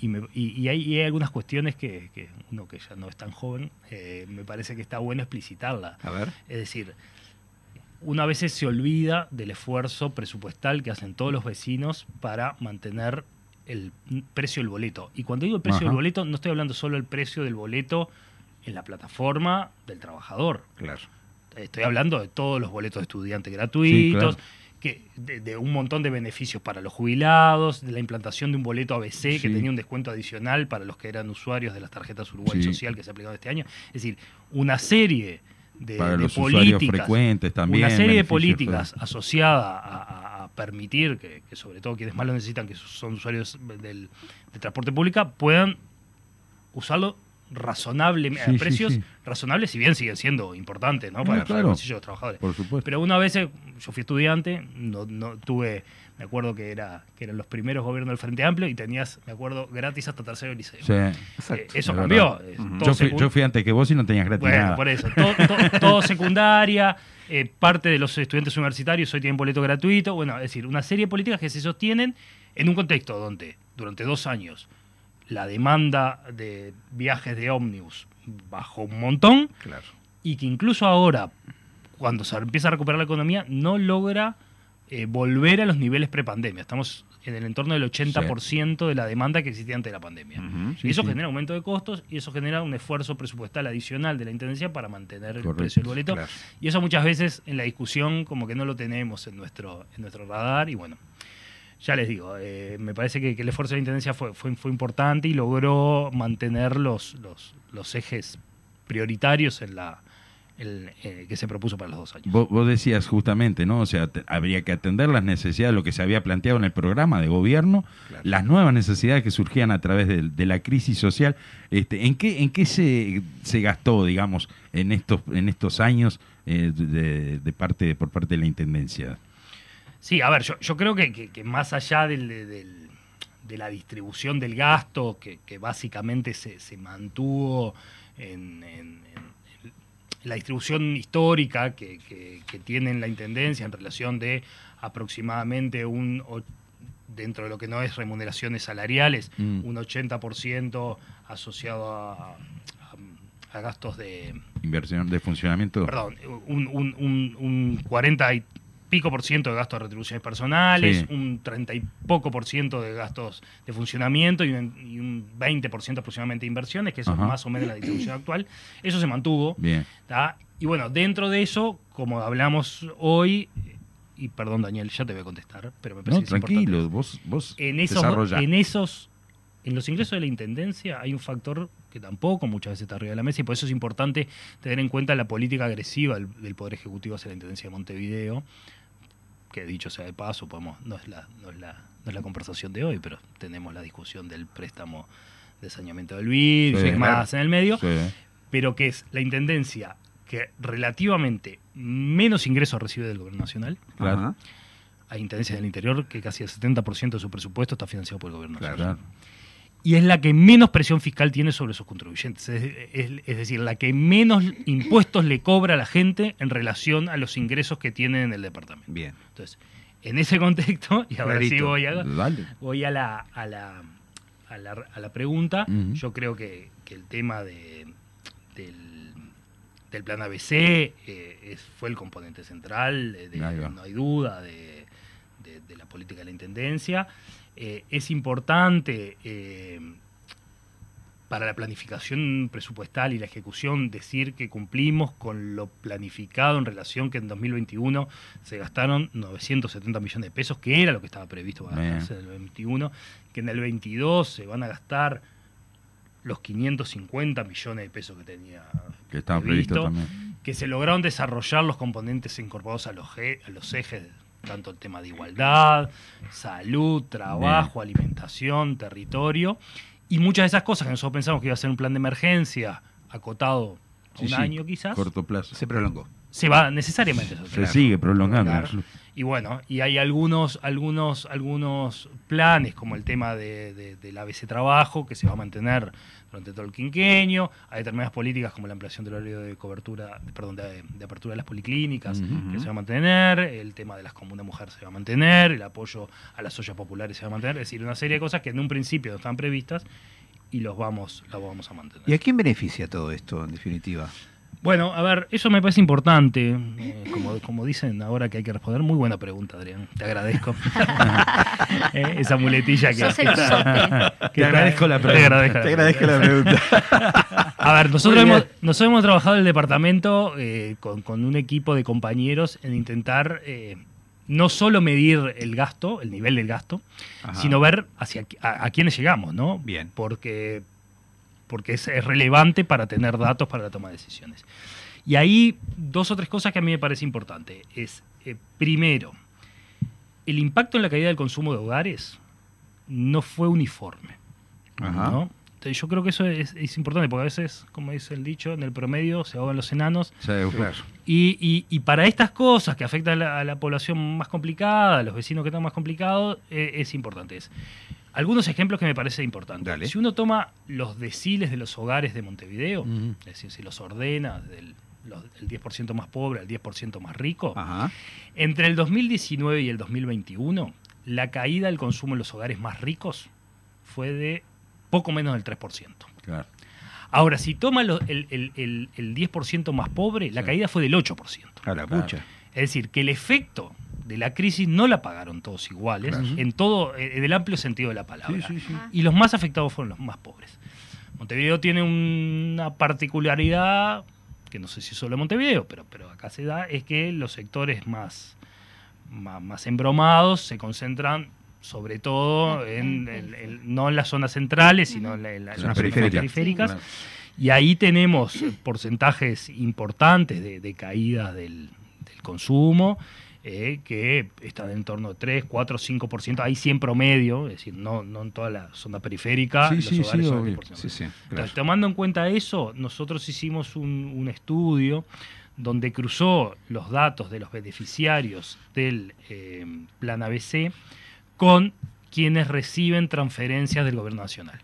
y, me- y- y hay, y hay algunas cuestiones que, que uno que ya no es tan joven, eh, me parece que está bueno explicitarla. A ver. Es decir, una vez se olvida del esfuerzo presupuestal que hacen todos los vecinos para mantener el precio del boleto. Y cuando digo el precio Ajá. del boleto, no estoy hablando solo del precio del boleto en la plataforma del trabajador. Claro. Estoy hablando de todos los boletos de estudiantes gratuitos, claro. que, de, de un montón de beneficios para los jubilados, de la implantación de un boleto ABC que tenía un descuento adicional para los que eran usuarios de las tarjetas Uruguay Sí. Social que se aplicaron este año. Es decir, una serie de, Para de los usuarios políticas. frecuentes también. una serie de políticas todo. asociada a, a- a permitir que, que sobre todo quienes más lo necesitan, que son usuarios del, del transporte público, puedan usarlo razonablemente, Sí, a sí, precios sí. razonables, si bien siguen siendo importantes, ¿no? Para, para claro. el bolsillo de los trabajadores. Por supuesto. Pero una vez, eh, yo fui estudiante, no, no tuve, me acuerdo que era que eran los primeros gobiernos del Frente Amplio y tenías, me acuerdo, gratis hasta tercero liceo. Sí. Eh, eso es cambió. Yo fui, secu- yo fui antes que vos y no tenías gratis bueno, nada. por eso. Todo, todo- todo secundaria, eh, parte de los estudiantes universitarios hoy tienen boleto gratuito. Bueno, es decir, una serie de políticas que se sostienen en un contexto donde durante dos años la demanda de viajes de ómnibus bajó un montón Claro. y que incluso ahora, cuando se empieza a recuperar la economía, no logra eh, volver a los niveles prepandemia. Estamos en el entorno del 80% de la demanda que existía antes de la pandemia. Sí, y eso sí. genera aumento de costos y eso genera un esfuerzo presupuestal adicional de la Intendencia para mantener el precio del boleto. claro. Y eso muchas veces en la discusión como que no lo tenemos en nuestro, en nuestro radar y bueno. Ya les digo, eh, me parece que, que el esfuerzo de la Intendencia fue, fue, fue importante y logró mantener los, los, los ejes prioritarios en la el, eh, que se propuso para los dos años. Vos, vos decías justamente, ¿no? O sea, te- habría que atender las necesidades, lo que se había planteado en el programa de gobierno, Claro. las nuevas necesidades que surgían a través de, de la crisis social. Este, ¿En qué, en qué se, se gastó, digamos, en estos, en estos años eh, de, de parte, por parte de la Intendencia? Sí, a ver, yo, yo creo que, que- que más allá del- del- de la distribución del gasto, que, que básicamente se, se mantuvo en, en- en la distribución histórica que, tiene la Intendencia en relación de aproximadamente un, dentro de lo que no es remuneraciones salariales, Mm. un 80% asociado a, a- a gastos de, Inversión de funcionamiento. perdón, un, un, un, un 40 y pico por ciento de gastos de retribuciones personales, Sí. un 30 y poco por ciento de gastos de funcionamiento y un, y un 20 por ciento aproximadamente de inversiones, que eso es más o menos la distribución actual. Eso se mantuvo. Bien. Y bueno, dentro de eso, como hablamos hoy, y perdón Daniel, ya te voy a contestar, pero me parece No, que es importante tranquilo, vos, vos en esos, en esos, en los ingresos de la intendencia hay un factor que tampoco muchas veces está arriba de la mesa y por eso es importante tener en cuenta la política agresiva del, del Poder Ejecutivo hacia la Intendencia de Montevideo, que dicho sea de paso, podemos, no es la, no es la, no es la conversación de hoy, pero tenemos la discusión del préstamo de saneamiento del vidrio Sí, y más claro. en el medio, Sí. pero que es la Intendencia que relativamente menos ingresos recibe del Gobierno Nacional. Claro. Hay intendencias del interior que casi el 70% de su presupuesto está financiado por el Gobierno Nacional Claro. Y es la que menos presión fiscal tiene sobre sus contribuyentes. Es, es- es decir, la que menos impuestos le cobra a la gente en relación a los ingresos que tiene en el departamento. Bien. Entonces, en ese contexto, y ahora sí Clarito. voy a, Dale. voy a la, a la, a la, a la pregunta, yo creo que, que el tema de, del, del plan ABC eh, es- fue el componente central, eh, de- no hay duda, de la política de la Intendencia. Eh, es importante eh, para la planificación presupuestal y la ejecución decir que cumplimos con lo planificado en relación que en 2021 se gastaron 970 millones de pesos, que era lo que estaba previsto para gastarse en el 21, que en el 22 se van a gastar los 550 millones de pesos que tenía Que estaba previsto también. que se lograron desarrollar los componentes incorporados a los, a los ejes, tanto el tema de igualdad, salud, trabajo, alimentación, territorio, y muchas de esas cosas que nosotros pensamos que iba a ser un plan de emergencia acotado a Sí, un sí. año quizás, Corto plazo. Se prolongó. se va necesariamente. eso, Se claro. sigue prolongando. Y bueno, y hay algunos, algunos, algunos planes, como el tema de, de- del ABC Trabajo, que se va a mantener durante todo el quinquenio. Hay determinadas políticas como la ampliación del horario de cobertura, perdón, de, de apertura de las policlínicas, que se va a mantener. El tema de las comunas mujeres se va a mantener. El apoyo a las ollas populares se va a mantener. Es decir, una serie de cosas que en un principio no están previstas y los vamos, las vamos a mantener. ¿Y a quién beneficia todo esto, en definitiva? Bueno, a ver, eso me parece importante. eh, como, como dicen ahora que hay que responder, muy buena pregunta, Adrián. Te agradezco. Eh, esa muletilla que. Sos el sote. que Te agradezco la Te pregunta. agradezco, Te agradezco la pregunta. A ver, nosotros hemos, nosotros hemos trabajado en el departamento eh, con, con un equipo de compañeros en intentar eh, no solo medir el gasto, el nivel del gasto, Ajá. sino ver hacia qui- a, a quiénes llegamos, ¿no? Bien. Porque, porque es, es relevante para tener datos para la toma de decisiones. Y ahí dos o tres cosas que a mí me parece importante. Es, eh, primero, el impacto en la caída del consumo de hogares no fue uniforme. Ajá. ¿no? Entonces, yo creo que eso es, es importante, porque a veces, como dice el dicho, en el promedio se ahogan los enanos. Claro. Y, y- y para estas cosas que afectan a la, a la población más complicada, a los vecinos que están más complicados, eh, es importante. Es, algunos ejemplos que me parece importantes. Dale. Si uno toma los deciles de los hogares de Montevideo, es decir, si los ordena del los- el 10% más pobre al 10% más rico, Ajá. entre el 2019 y el 2021, la caída del consumo en los hogares más ricos fue de poco menos del 3%. Claro. Ahora, si toma lo- el, el- el- el 10% más pobre, la Sí. caída fue del 8%. A la pucha. Es decir, que el efecto de la crisis no la pagaron todos iguales, Claro. en todo, eh, en el amplio sentido de la palabra. Sí, sí, sí. Y los más afectados fueron los más pobres. Montevideo tiene una particularidad, que no sé si solo en Montevideo, pero, pero acá se da, es que los sectores más, más, más embromados se concentran sobre todo en, el- el- no en las zonas centrales, sino en, la- en la- en Zonas las zonas periféricas. Claro. Y ahí tenemos porcentajes importantes de, de caídas del, del consumo, eh, que están en torno a 3, 4, 5%. Ahí sí en promedio, es decir, no, no en toda la zona periférica. Sí, los sí, hogares sí, son obvio. 10%. Sí, sí. Entonces, tomando en cuenta eso, nosotros hicimos un, un estudio donde cruzó los datos de los beneficiarios del eh, plan ABC con quienes reciben transferencias del gobierno nacional.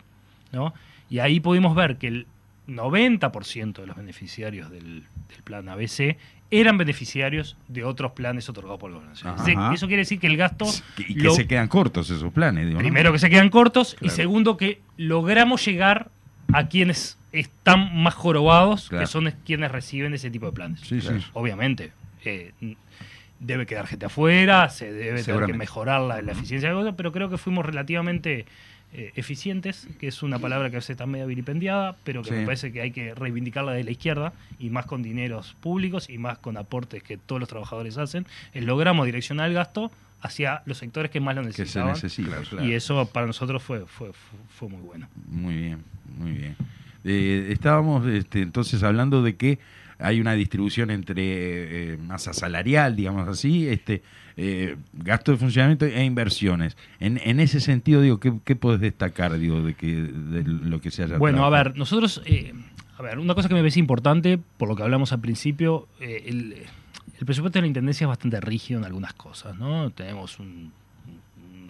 ¿no? Y ahí pudimos ver que el 90% de los beneficiarios del, del plan ABC eran beneficiarios de otros planes otorgados por el gobierno nacional. Eso quiere decir que el gasto... Y que lo- se quedan cortos esos planes. digo, ¿no? Primero que se quedan cortos y segundo que logramos llegar a quienes están más jorobados Claro. que son quienes reciben ese tipo de planes. Sí, sí. Obviamente. eh, debe quedar gente afuera, se debe tener que mejorar la, la eficiencia de cosas, pero creo que fuimos relativamente eh, eficientes, que es una palabra que a veces está medio vilipendiada, pero que Sí. me parece que hay que reivindicarla de la izquierda y más con dineros públicos y más con aportes que todos los trabajadores hacen. Eh, logramos direccionar el gasto hacia los sectores que más lo Que se necesitaban. necesita. claro. Y eso para nosotros fue, fue, fue, fue muy bueno. Muy bien, muy bien. Eh, estábamos este, entonces hablando de que hay una distribución entre eh, masa salarial, digamos así, este eh, gasto de funcionamiento e inversiones. En, en ese sentido, digo, ¿qué, qué podés destacar, digo, de que de lo que se haya Bueno, a ver, nosotros, eh, a ver, una cosa que me parece importante, por lo que hablamos al principio, eh, el, el presupuesto de la Intendencia es bastante rígido en algunas cosas, ¿no? Tenemos un-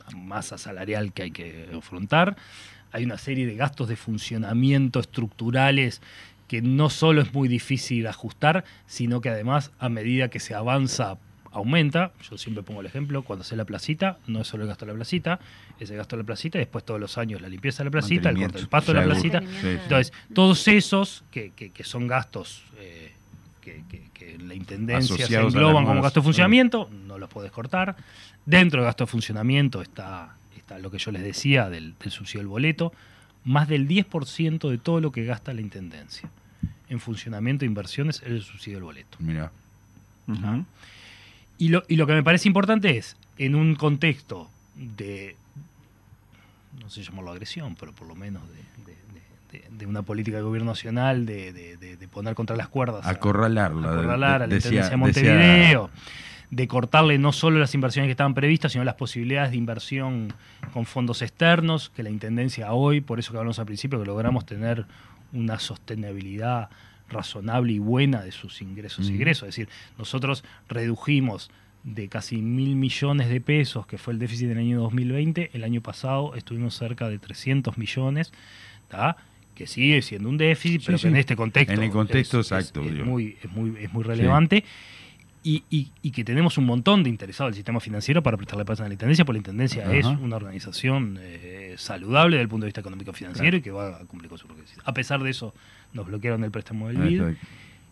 una masa salarial que hay que afrontar, hay una serie de gastos de funcionamiento estructurales que no solo es muy difícil ajustar, sino que además a medida que se avanza aumenta. Yo siempre pongo el ejemplo, cuando hace la placita, no es solo el gasto de la placita, es el gasto de la placita y después todos los años la limpieza de la placita, el corte del pasto de la placita. Entonces, todos esos que, que- que son gastos eh, que, que- que la intendencia se Asociados engloban como gasto de funcionamiento, no los podés cortar. Dentro del gasto de funcionamiento está, está lo que yo les decía del, del subsidio del boleto. Más del 10% de todo lo que gasta la intendencia en funcionamiento e inversiones es el subsidio del boleto. Mira, Ujú. Y lo, y lo que me parece importante es, en un contexto de, no sé llamarlo agresión, pero por lo menos de, de- una política de gobierno nacional, de, de- de- de poner contra las cuerdas acorralarla. acorralar a la Intendencia de decía- Montevideo, de cortarle no solo las inversiones que estaban previstas, sino las posibilidades de inversión con fondos externos, que la Intendencia hoy, por eso que hablamos al principio, que logramos tener una sostenibilidad razonable y buena de sus ingresos y Ujú. egresos. Es decir, nosotros redujimos de casi mil millones de pesos, que fue el déficit del año 2020, el año pasado estuvimos cerca de 300 millones, ¿tá? que sigue siendo un déficit, Sí, pero sí. que en este contexto, En el contexto es- exacto, es, muy, es, muy, es muy relevante. Y, y- y que tenemos un montón de interesados del sistema financiero para prestarle plata a la Intendencia, porque la Intendencia Ajá. es una organización eh, saludable desde el punto de vista económico financiero y que va a cumplir con su requisito. A pesar de eso, nos bloquearon el préstamo del BID. Exacto.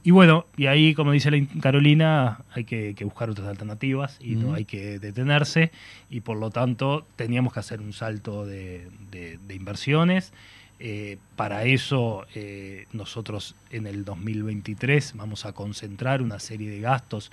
Y bueno, y ahí, como dice la in- Carolina, hay que, que buscar otras alternativas y no hay que detenerse. Y por lo tanto, teníamos que hacer un salto de, de- de inversiones. Eh, para eso, eh, nosotros en el 2023 vamos a concentrar una serie de gastos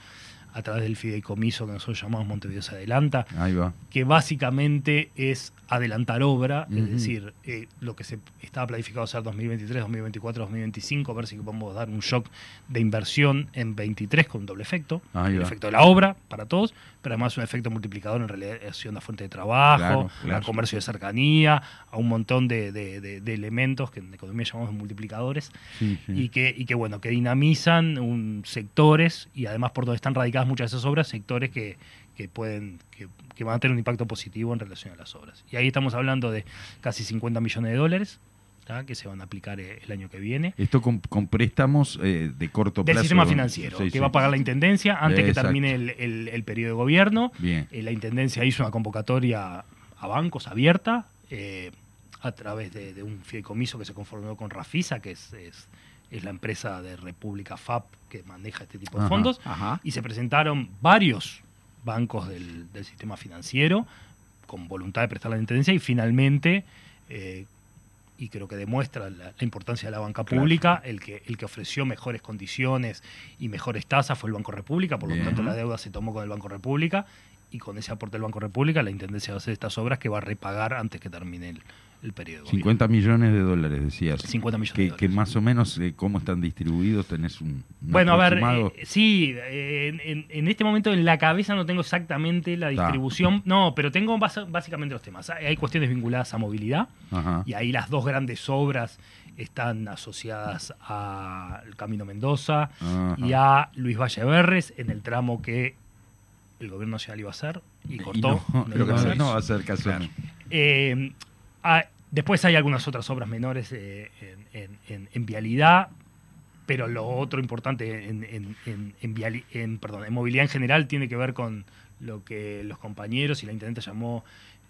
a través del fideicomiso que nosotros llamamos Montevideo se adelanta, Ahí va. que básicamente es adelantar obra, es decir, eh, lo que se estaba planificado hacer 2023, 2024, 2025, a ver si podemos dar un shock de inversión en 23 con un doble efecto, Ahí el va. efecto de la obra para todos, pero además un efecto multiplicador en relación a fuente de trabajo, Claro, claro. a comercio de cercanía, a un montón de, de- de- de elementos que en economía llamamos multiplicadores Sí, sí. y que, y que bueno, que dinamizan un, sectores y además por donde están muchas de esas obras, sectores que, que pueden, que, que van a tener un impacto positivo en relación a las obras. Y ahí estamos hablando de casi 50 millones de dólares ¿tá? que se van a aplicar eh, el año que viene. Esto con, con préstamos eh, de corto Del plazo. sistema financiero, Sí, que sí. va a pagar la Intendencia antes que termine el, el- el periodo de gobierno. Bien. Eh, la Intendencia hizo una convocatoria a bancos abierta a través de, de un fideicomiso que se conformó con Rafisa, que es, es- es la empresa de República FAP que maneja este tipo de Ajá. fondos. Ajá. Y se presentaron varios bancos del, del sistema financiero con voluntad de prestar la Intendencia y finalmente, eh, y creo que demuestra la, la importancia de la banca Claro. pública, el que, el que ofreció mejores condiciones y mejores tasas fue el Banco República, por lo tanto la deuda se tomó con el Banco República y con ese aporte del Banco República la Intendencia va a hacer estas obras que va a repagar antes que termine el, el periodo. de 50 millones de dólares, decías. 50 millones que, de que dólares. más o menos eh, cómo están distribuidos, tenés un, un Bueno, a ver, eh, sí, eh, en, este momento en la cabeza no tengo exactamente la distribución, no, pero tengo básicamente los temas. Hay cuestiones vinculadas a movilidad Ajá. y ahí las dos grandes obras están asociadas al Camino Mendoza Ajá. y a Luis Valle Berres en el tramo que el gobierno nacional iba a hacer y Y cortó. no, no no, iba a hacer. no va a hacer caso. Claro. Eh, ah, después hay algunas otras obras menores eh, en, en- en- vialidad, pero lo otro importante en, en- en- en viali- perdón, en movilidad en general tiene que ver con lo que los compañeros y la intendente llamó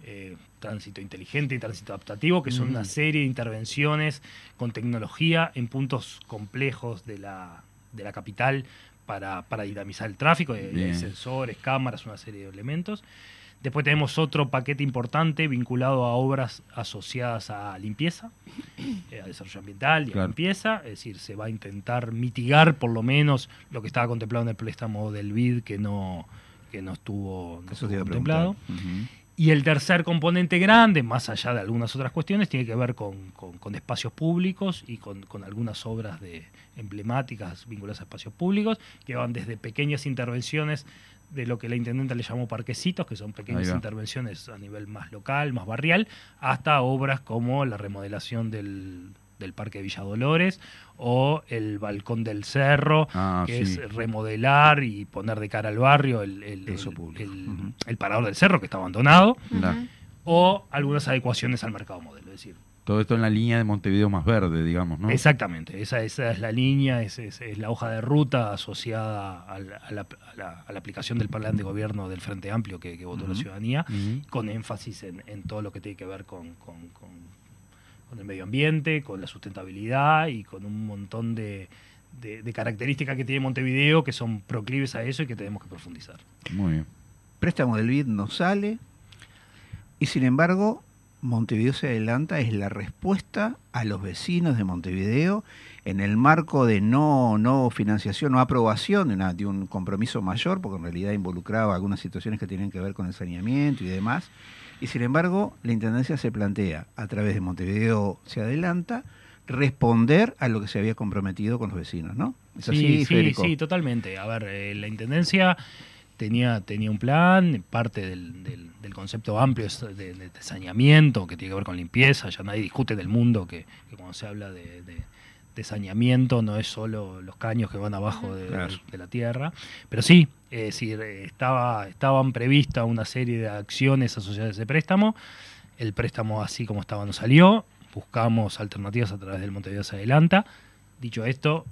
eh, tránsito inteligente y tránsito adaptativo, que son Mm. una serie de intervenciones con tecnología en puntos complejos de la, de la capital para, para dinamizar el tráfico, eh, sensores, cámaras, una serie de elementos. Después tenemos otro paquete importante vinculado a obras asociadas a limpieza, eh, a desarrollo ambiental y a Claro. limpieza. Es decir, se va a intentar mitigar por lo menos lo que estaba contemplado en el préstamo del BID que no, que no estuvo, no estuvo contemplado. preguntar. Ujú. Y el tercer componente grande, más allá de algunas otras cuestiones, tiene que ver con, con- con espacios públicos y con, con algunas obras de, emblemáticas vinculadas a espacios públicos, que van desde pequeñas intervenciones de lo que la intendente le llamó parquecitos, que son pequeñas intervenciones a nivel más local, más barrial, hasta obras como la remodelación del, del Parque de Villa Dolores o el Balcón del Cerro, Ah, que sí. es remodelar y poner de cara al barrio el, el- parador del cerro que está abandonado o algunas adecuaciones al mercado modelo. Es decir, Todo esto en la línea de Montevideo más verde, digamos, ¿no? exactamente, esa, esa es la línea, es, es- es la hoja de ruta asociada a la, a la- a la aplicación del plan de gobierno del Frente Amplio que, que votó la ciudadanía, con énfasis en, en todo lo que tiene que ver con, con- con- con el medio ambiente, con la sustentabilidad y con un montón de, de- de características que tiene Montevideo que son proclives a eso y que tenemos que profundizar. Muy bien. Préstamo del BID no sale y sin embargo Montevideo se adelanta es la respuesta a los vecinos de Montevideo en el marco de no, no financiación, no aprobación de, una- de un compromiso mayor, porque en realidad involucraba algunas situaciones que tienen que ver con el saneamiento y demás. Y sin embargo, la Intendencia se plantea, a través de Montevideo se adelanta, responder a lo que se había comprometido con los vecinos, ¿no? ¿Es así, sí, sí, sí, totalmente. A ver, eh, la Intendencia tenía, tenía un plan, parte del, del- del concepto amplio de, de- de saneamiento, que tiene que ver con limpieza, ya nadie discute del mundo que, que cuando se habla de, de- saneamiento no es solo los caños que van abajo de, Claro. de la tierra, pero sí, es decir, estaba, estaban previstas una serie de acciones asociadas a ese préstamo, el préstamo así como estaba no salió, buscamos alternativas a través del Montevideo se adelanta, dicho esto,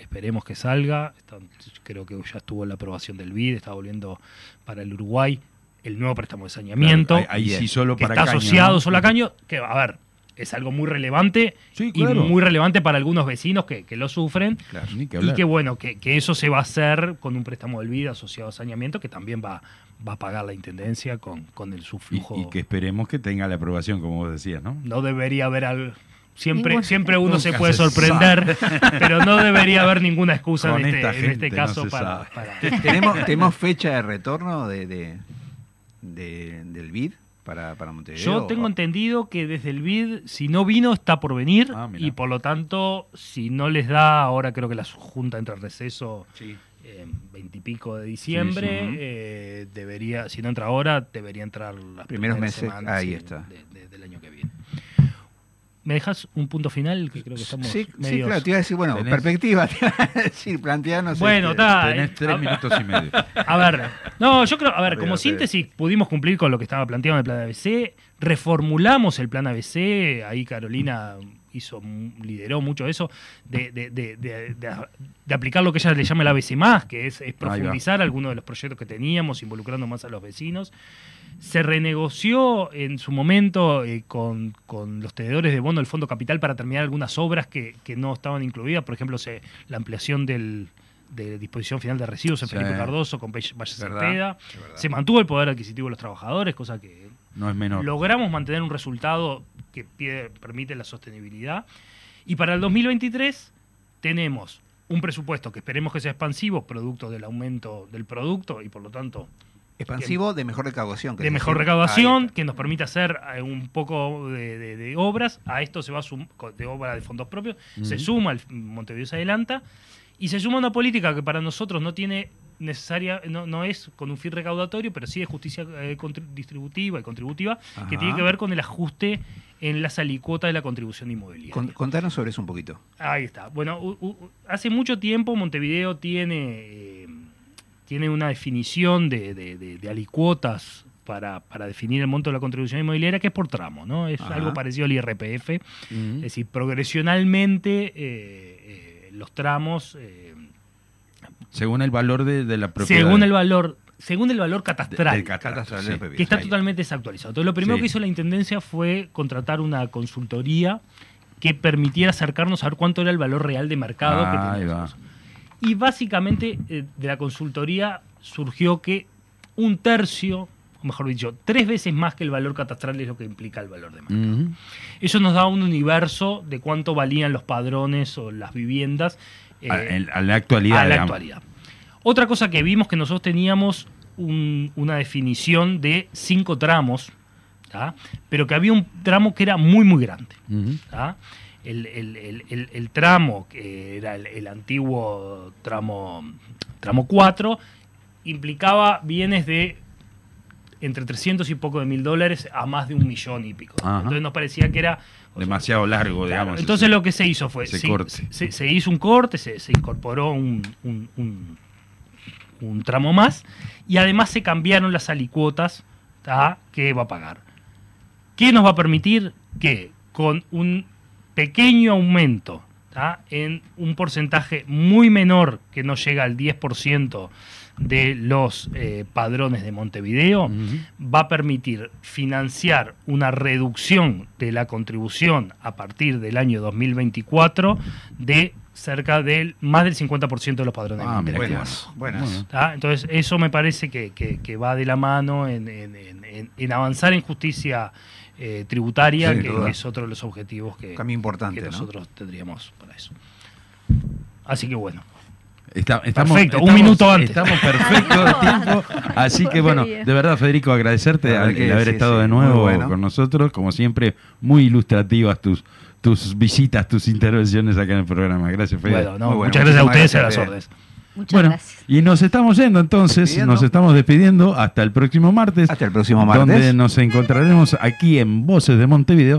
esperemos que salga. Está- creo que ya estuvo la aprobación del BID, está volviendo para el Uruguay el nuevo préstamo de saneamiento, Ahí, ahí sí solo que para está caño, asociado ¿no? solo a caño, que a ver, es algo muy relevante Sí, y muy relevante para algunos vecinos que, que lo sufren. Claro, ni que Y que bueno, que, que eso se va a hacer con un préstamo del BID asociado a saneamiento que también va, va a pagar la Intendencia con, con el Y, subflujo. y que esperemos que tenga la aprobación, como vos decías, ¿no? No debería haber al... Siempre, Ningún- siempre uno se puede se sorprender, pero no debería haber ninguna excusa en este, en este no caso para, para- ¿Tenemos, ¿Tenemos fecha de retorno de, de- de- del BID para, para Montevideo? Yo tengo entendido que desde el BID, si no vino, está por venir. Ah, y por lo tanto, si no les da, ahora creo que la Junta entra en receso Sí. veintipico de diciembre, Sí, sí. eh, debería, si no entra ahora, debería entrar las Primeros meses, semanas, ahí sí, está. de- de- del año que viene. ¿Me dejas un punto final? Que creo que estamos Sí, claro, te iba a decir, bueno, Tenés- perspectiva, te iba a decir, plantearnos. Bueno, este, está. Tenés eh, tres a- minutos y medio. A ver, no, yo creo, a ver, como síntesis, pudimos cumplir con lo que estaba planteado en el plan ABC, reformulamos el plan ABC, ahí Carolina hizo, lideró mucho eso, de, de- de- de- aplicar lo que ella le llama el ABC más, que es, profundizar algunos de los proyectos que teníamos, involucrando más a los vecinos. Se renegoció en su momento eh, con, con los tenedores de bono del Fondo Capital para terminar algunas obras que, que no estaban incluidas, por ejemplo, se, la ampliación del, de disposición final de residuos en Sí. Felipe Cardoso con Valle verdad. Se mantuvo el poder adquisitivo de los trabajadores, cosa que No es menor. logramos mantener un resultado que pide- permite la sostenibilidad. Y para el 2023 tenemos un presupuesto que esperemos que sea expansivo, producto del aumento del producto y por lo tanto Expansivo de mejor recaudación. de mejor decir. recaudación, que nos permite hacer eh, un poco de, de- de obras. A esto se va sum- co- de obra de fondos propios, se suma el Montevideo se adelanta y se suma una política que para nosotros no tiene necesaria, no, no es con un fin recaudatorio, pero sí de justicia eh, distributiva y contributiva, que tiene que ver con el ajuste en las alícuotas de la contribución inmobiliaria. Con- contanos sobre eso un poquito. Ahí está. Bueno, u- u- hace mucho tiempo Montevideo tiene, eh, tiene una definición de, de- de- de alicuotas para, para definir el monto de la contribución inmobiliaria que es por tramo, ¿no? Es Ajá. algo parecido al IRPF. Es decir, progresionalmente eh, los tramos Según el valor de, de la propiedad. según el valor según el valor de- catastral. del Catastral sí. que está totalmente desactualizado. Entonces, lo primero Sí. que hizo la Intendencia fue contratar una consultoría que permitiera acercarnos a ver cuánto era el valor real de mercado que Ahí teníamos. va. Y básicamente eh, de la consultoría surgió que un tercio, o mejor dicho, tres veces más que el valor catastral es lo que implica el valor de mercado. Eso nos da un universo de cuánto valían los padrones o las viviendas A, en- a la actualidad. a la digamos. actualidad. Otra cosa que vimos que nosotros teníamos un- una definición de cinco tramos, ¿tá? pero que había un tramo que era muy, muy grande. El, el- el- el- el tramo, que era el, antiguo tramo, tramo 4, implicaba bienes de entre 300 y poco de mil dólares a más de un millón y pico. Entonces nos parecía que era... Demasiado largo, Claro, digamos. entonces ese- lo que se hizo fue, se, corte. se- se hizo un corte, se, se incorporó un, un- un- un tramo más y además se cambiaron las alicuotas ¿tá? que va a pagar. ¿Qué nos va a permitir? Que con un pequeño aumento ¿tá? en un porcentaje muy menor que no llega al 10% de los eh, padrones de Montevideo, va a permitir financiar una reducción de la contribución a partir del año 2024 de cerca del más del 50% de los padrones Ah, Buenas, bueno. buenas. ¿tá? Entonces, eso me parece que, que- que va de la mano en, en- en- en- en avanzar en justicia eh, tributaria, que, duda. es otro de los objetivos que, Cambio importante, que ¿no? nosotros tendríamos para eso. Así que bueno, Está- estamos, Perfecto, un estamos- minuto antes. Estamos perfectos de tiempo. Así que bueno, de verdad, Federico, agradecerte el haber sí, estado sí, de nuevo bueno. con nosotros. Como siempre, muy ilustrativas tus, tus visitas, tus intervenciones acá en el programa. Gracias, Fede. bueno, no, Muy bueno, muchas gracias a ustedes y a las órdenes. Muchas Bueno, gracias. y nos estamos yendo entonces, Despidiendo. nos estamos despidiendo hasta el próximo martes. Hasta el próximo martes. Donde nos encontraremos aquí en Voces de Montevideo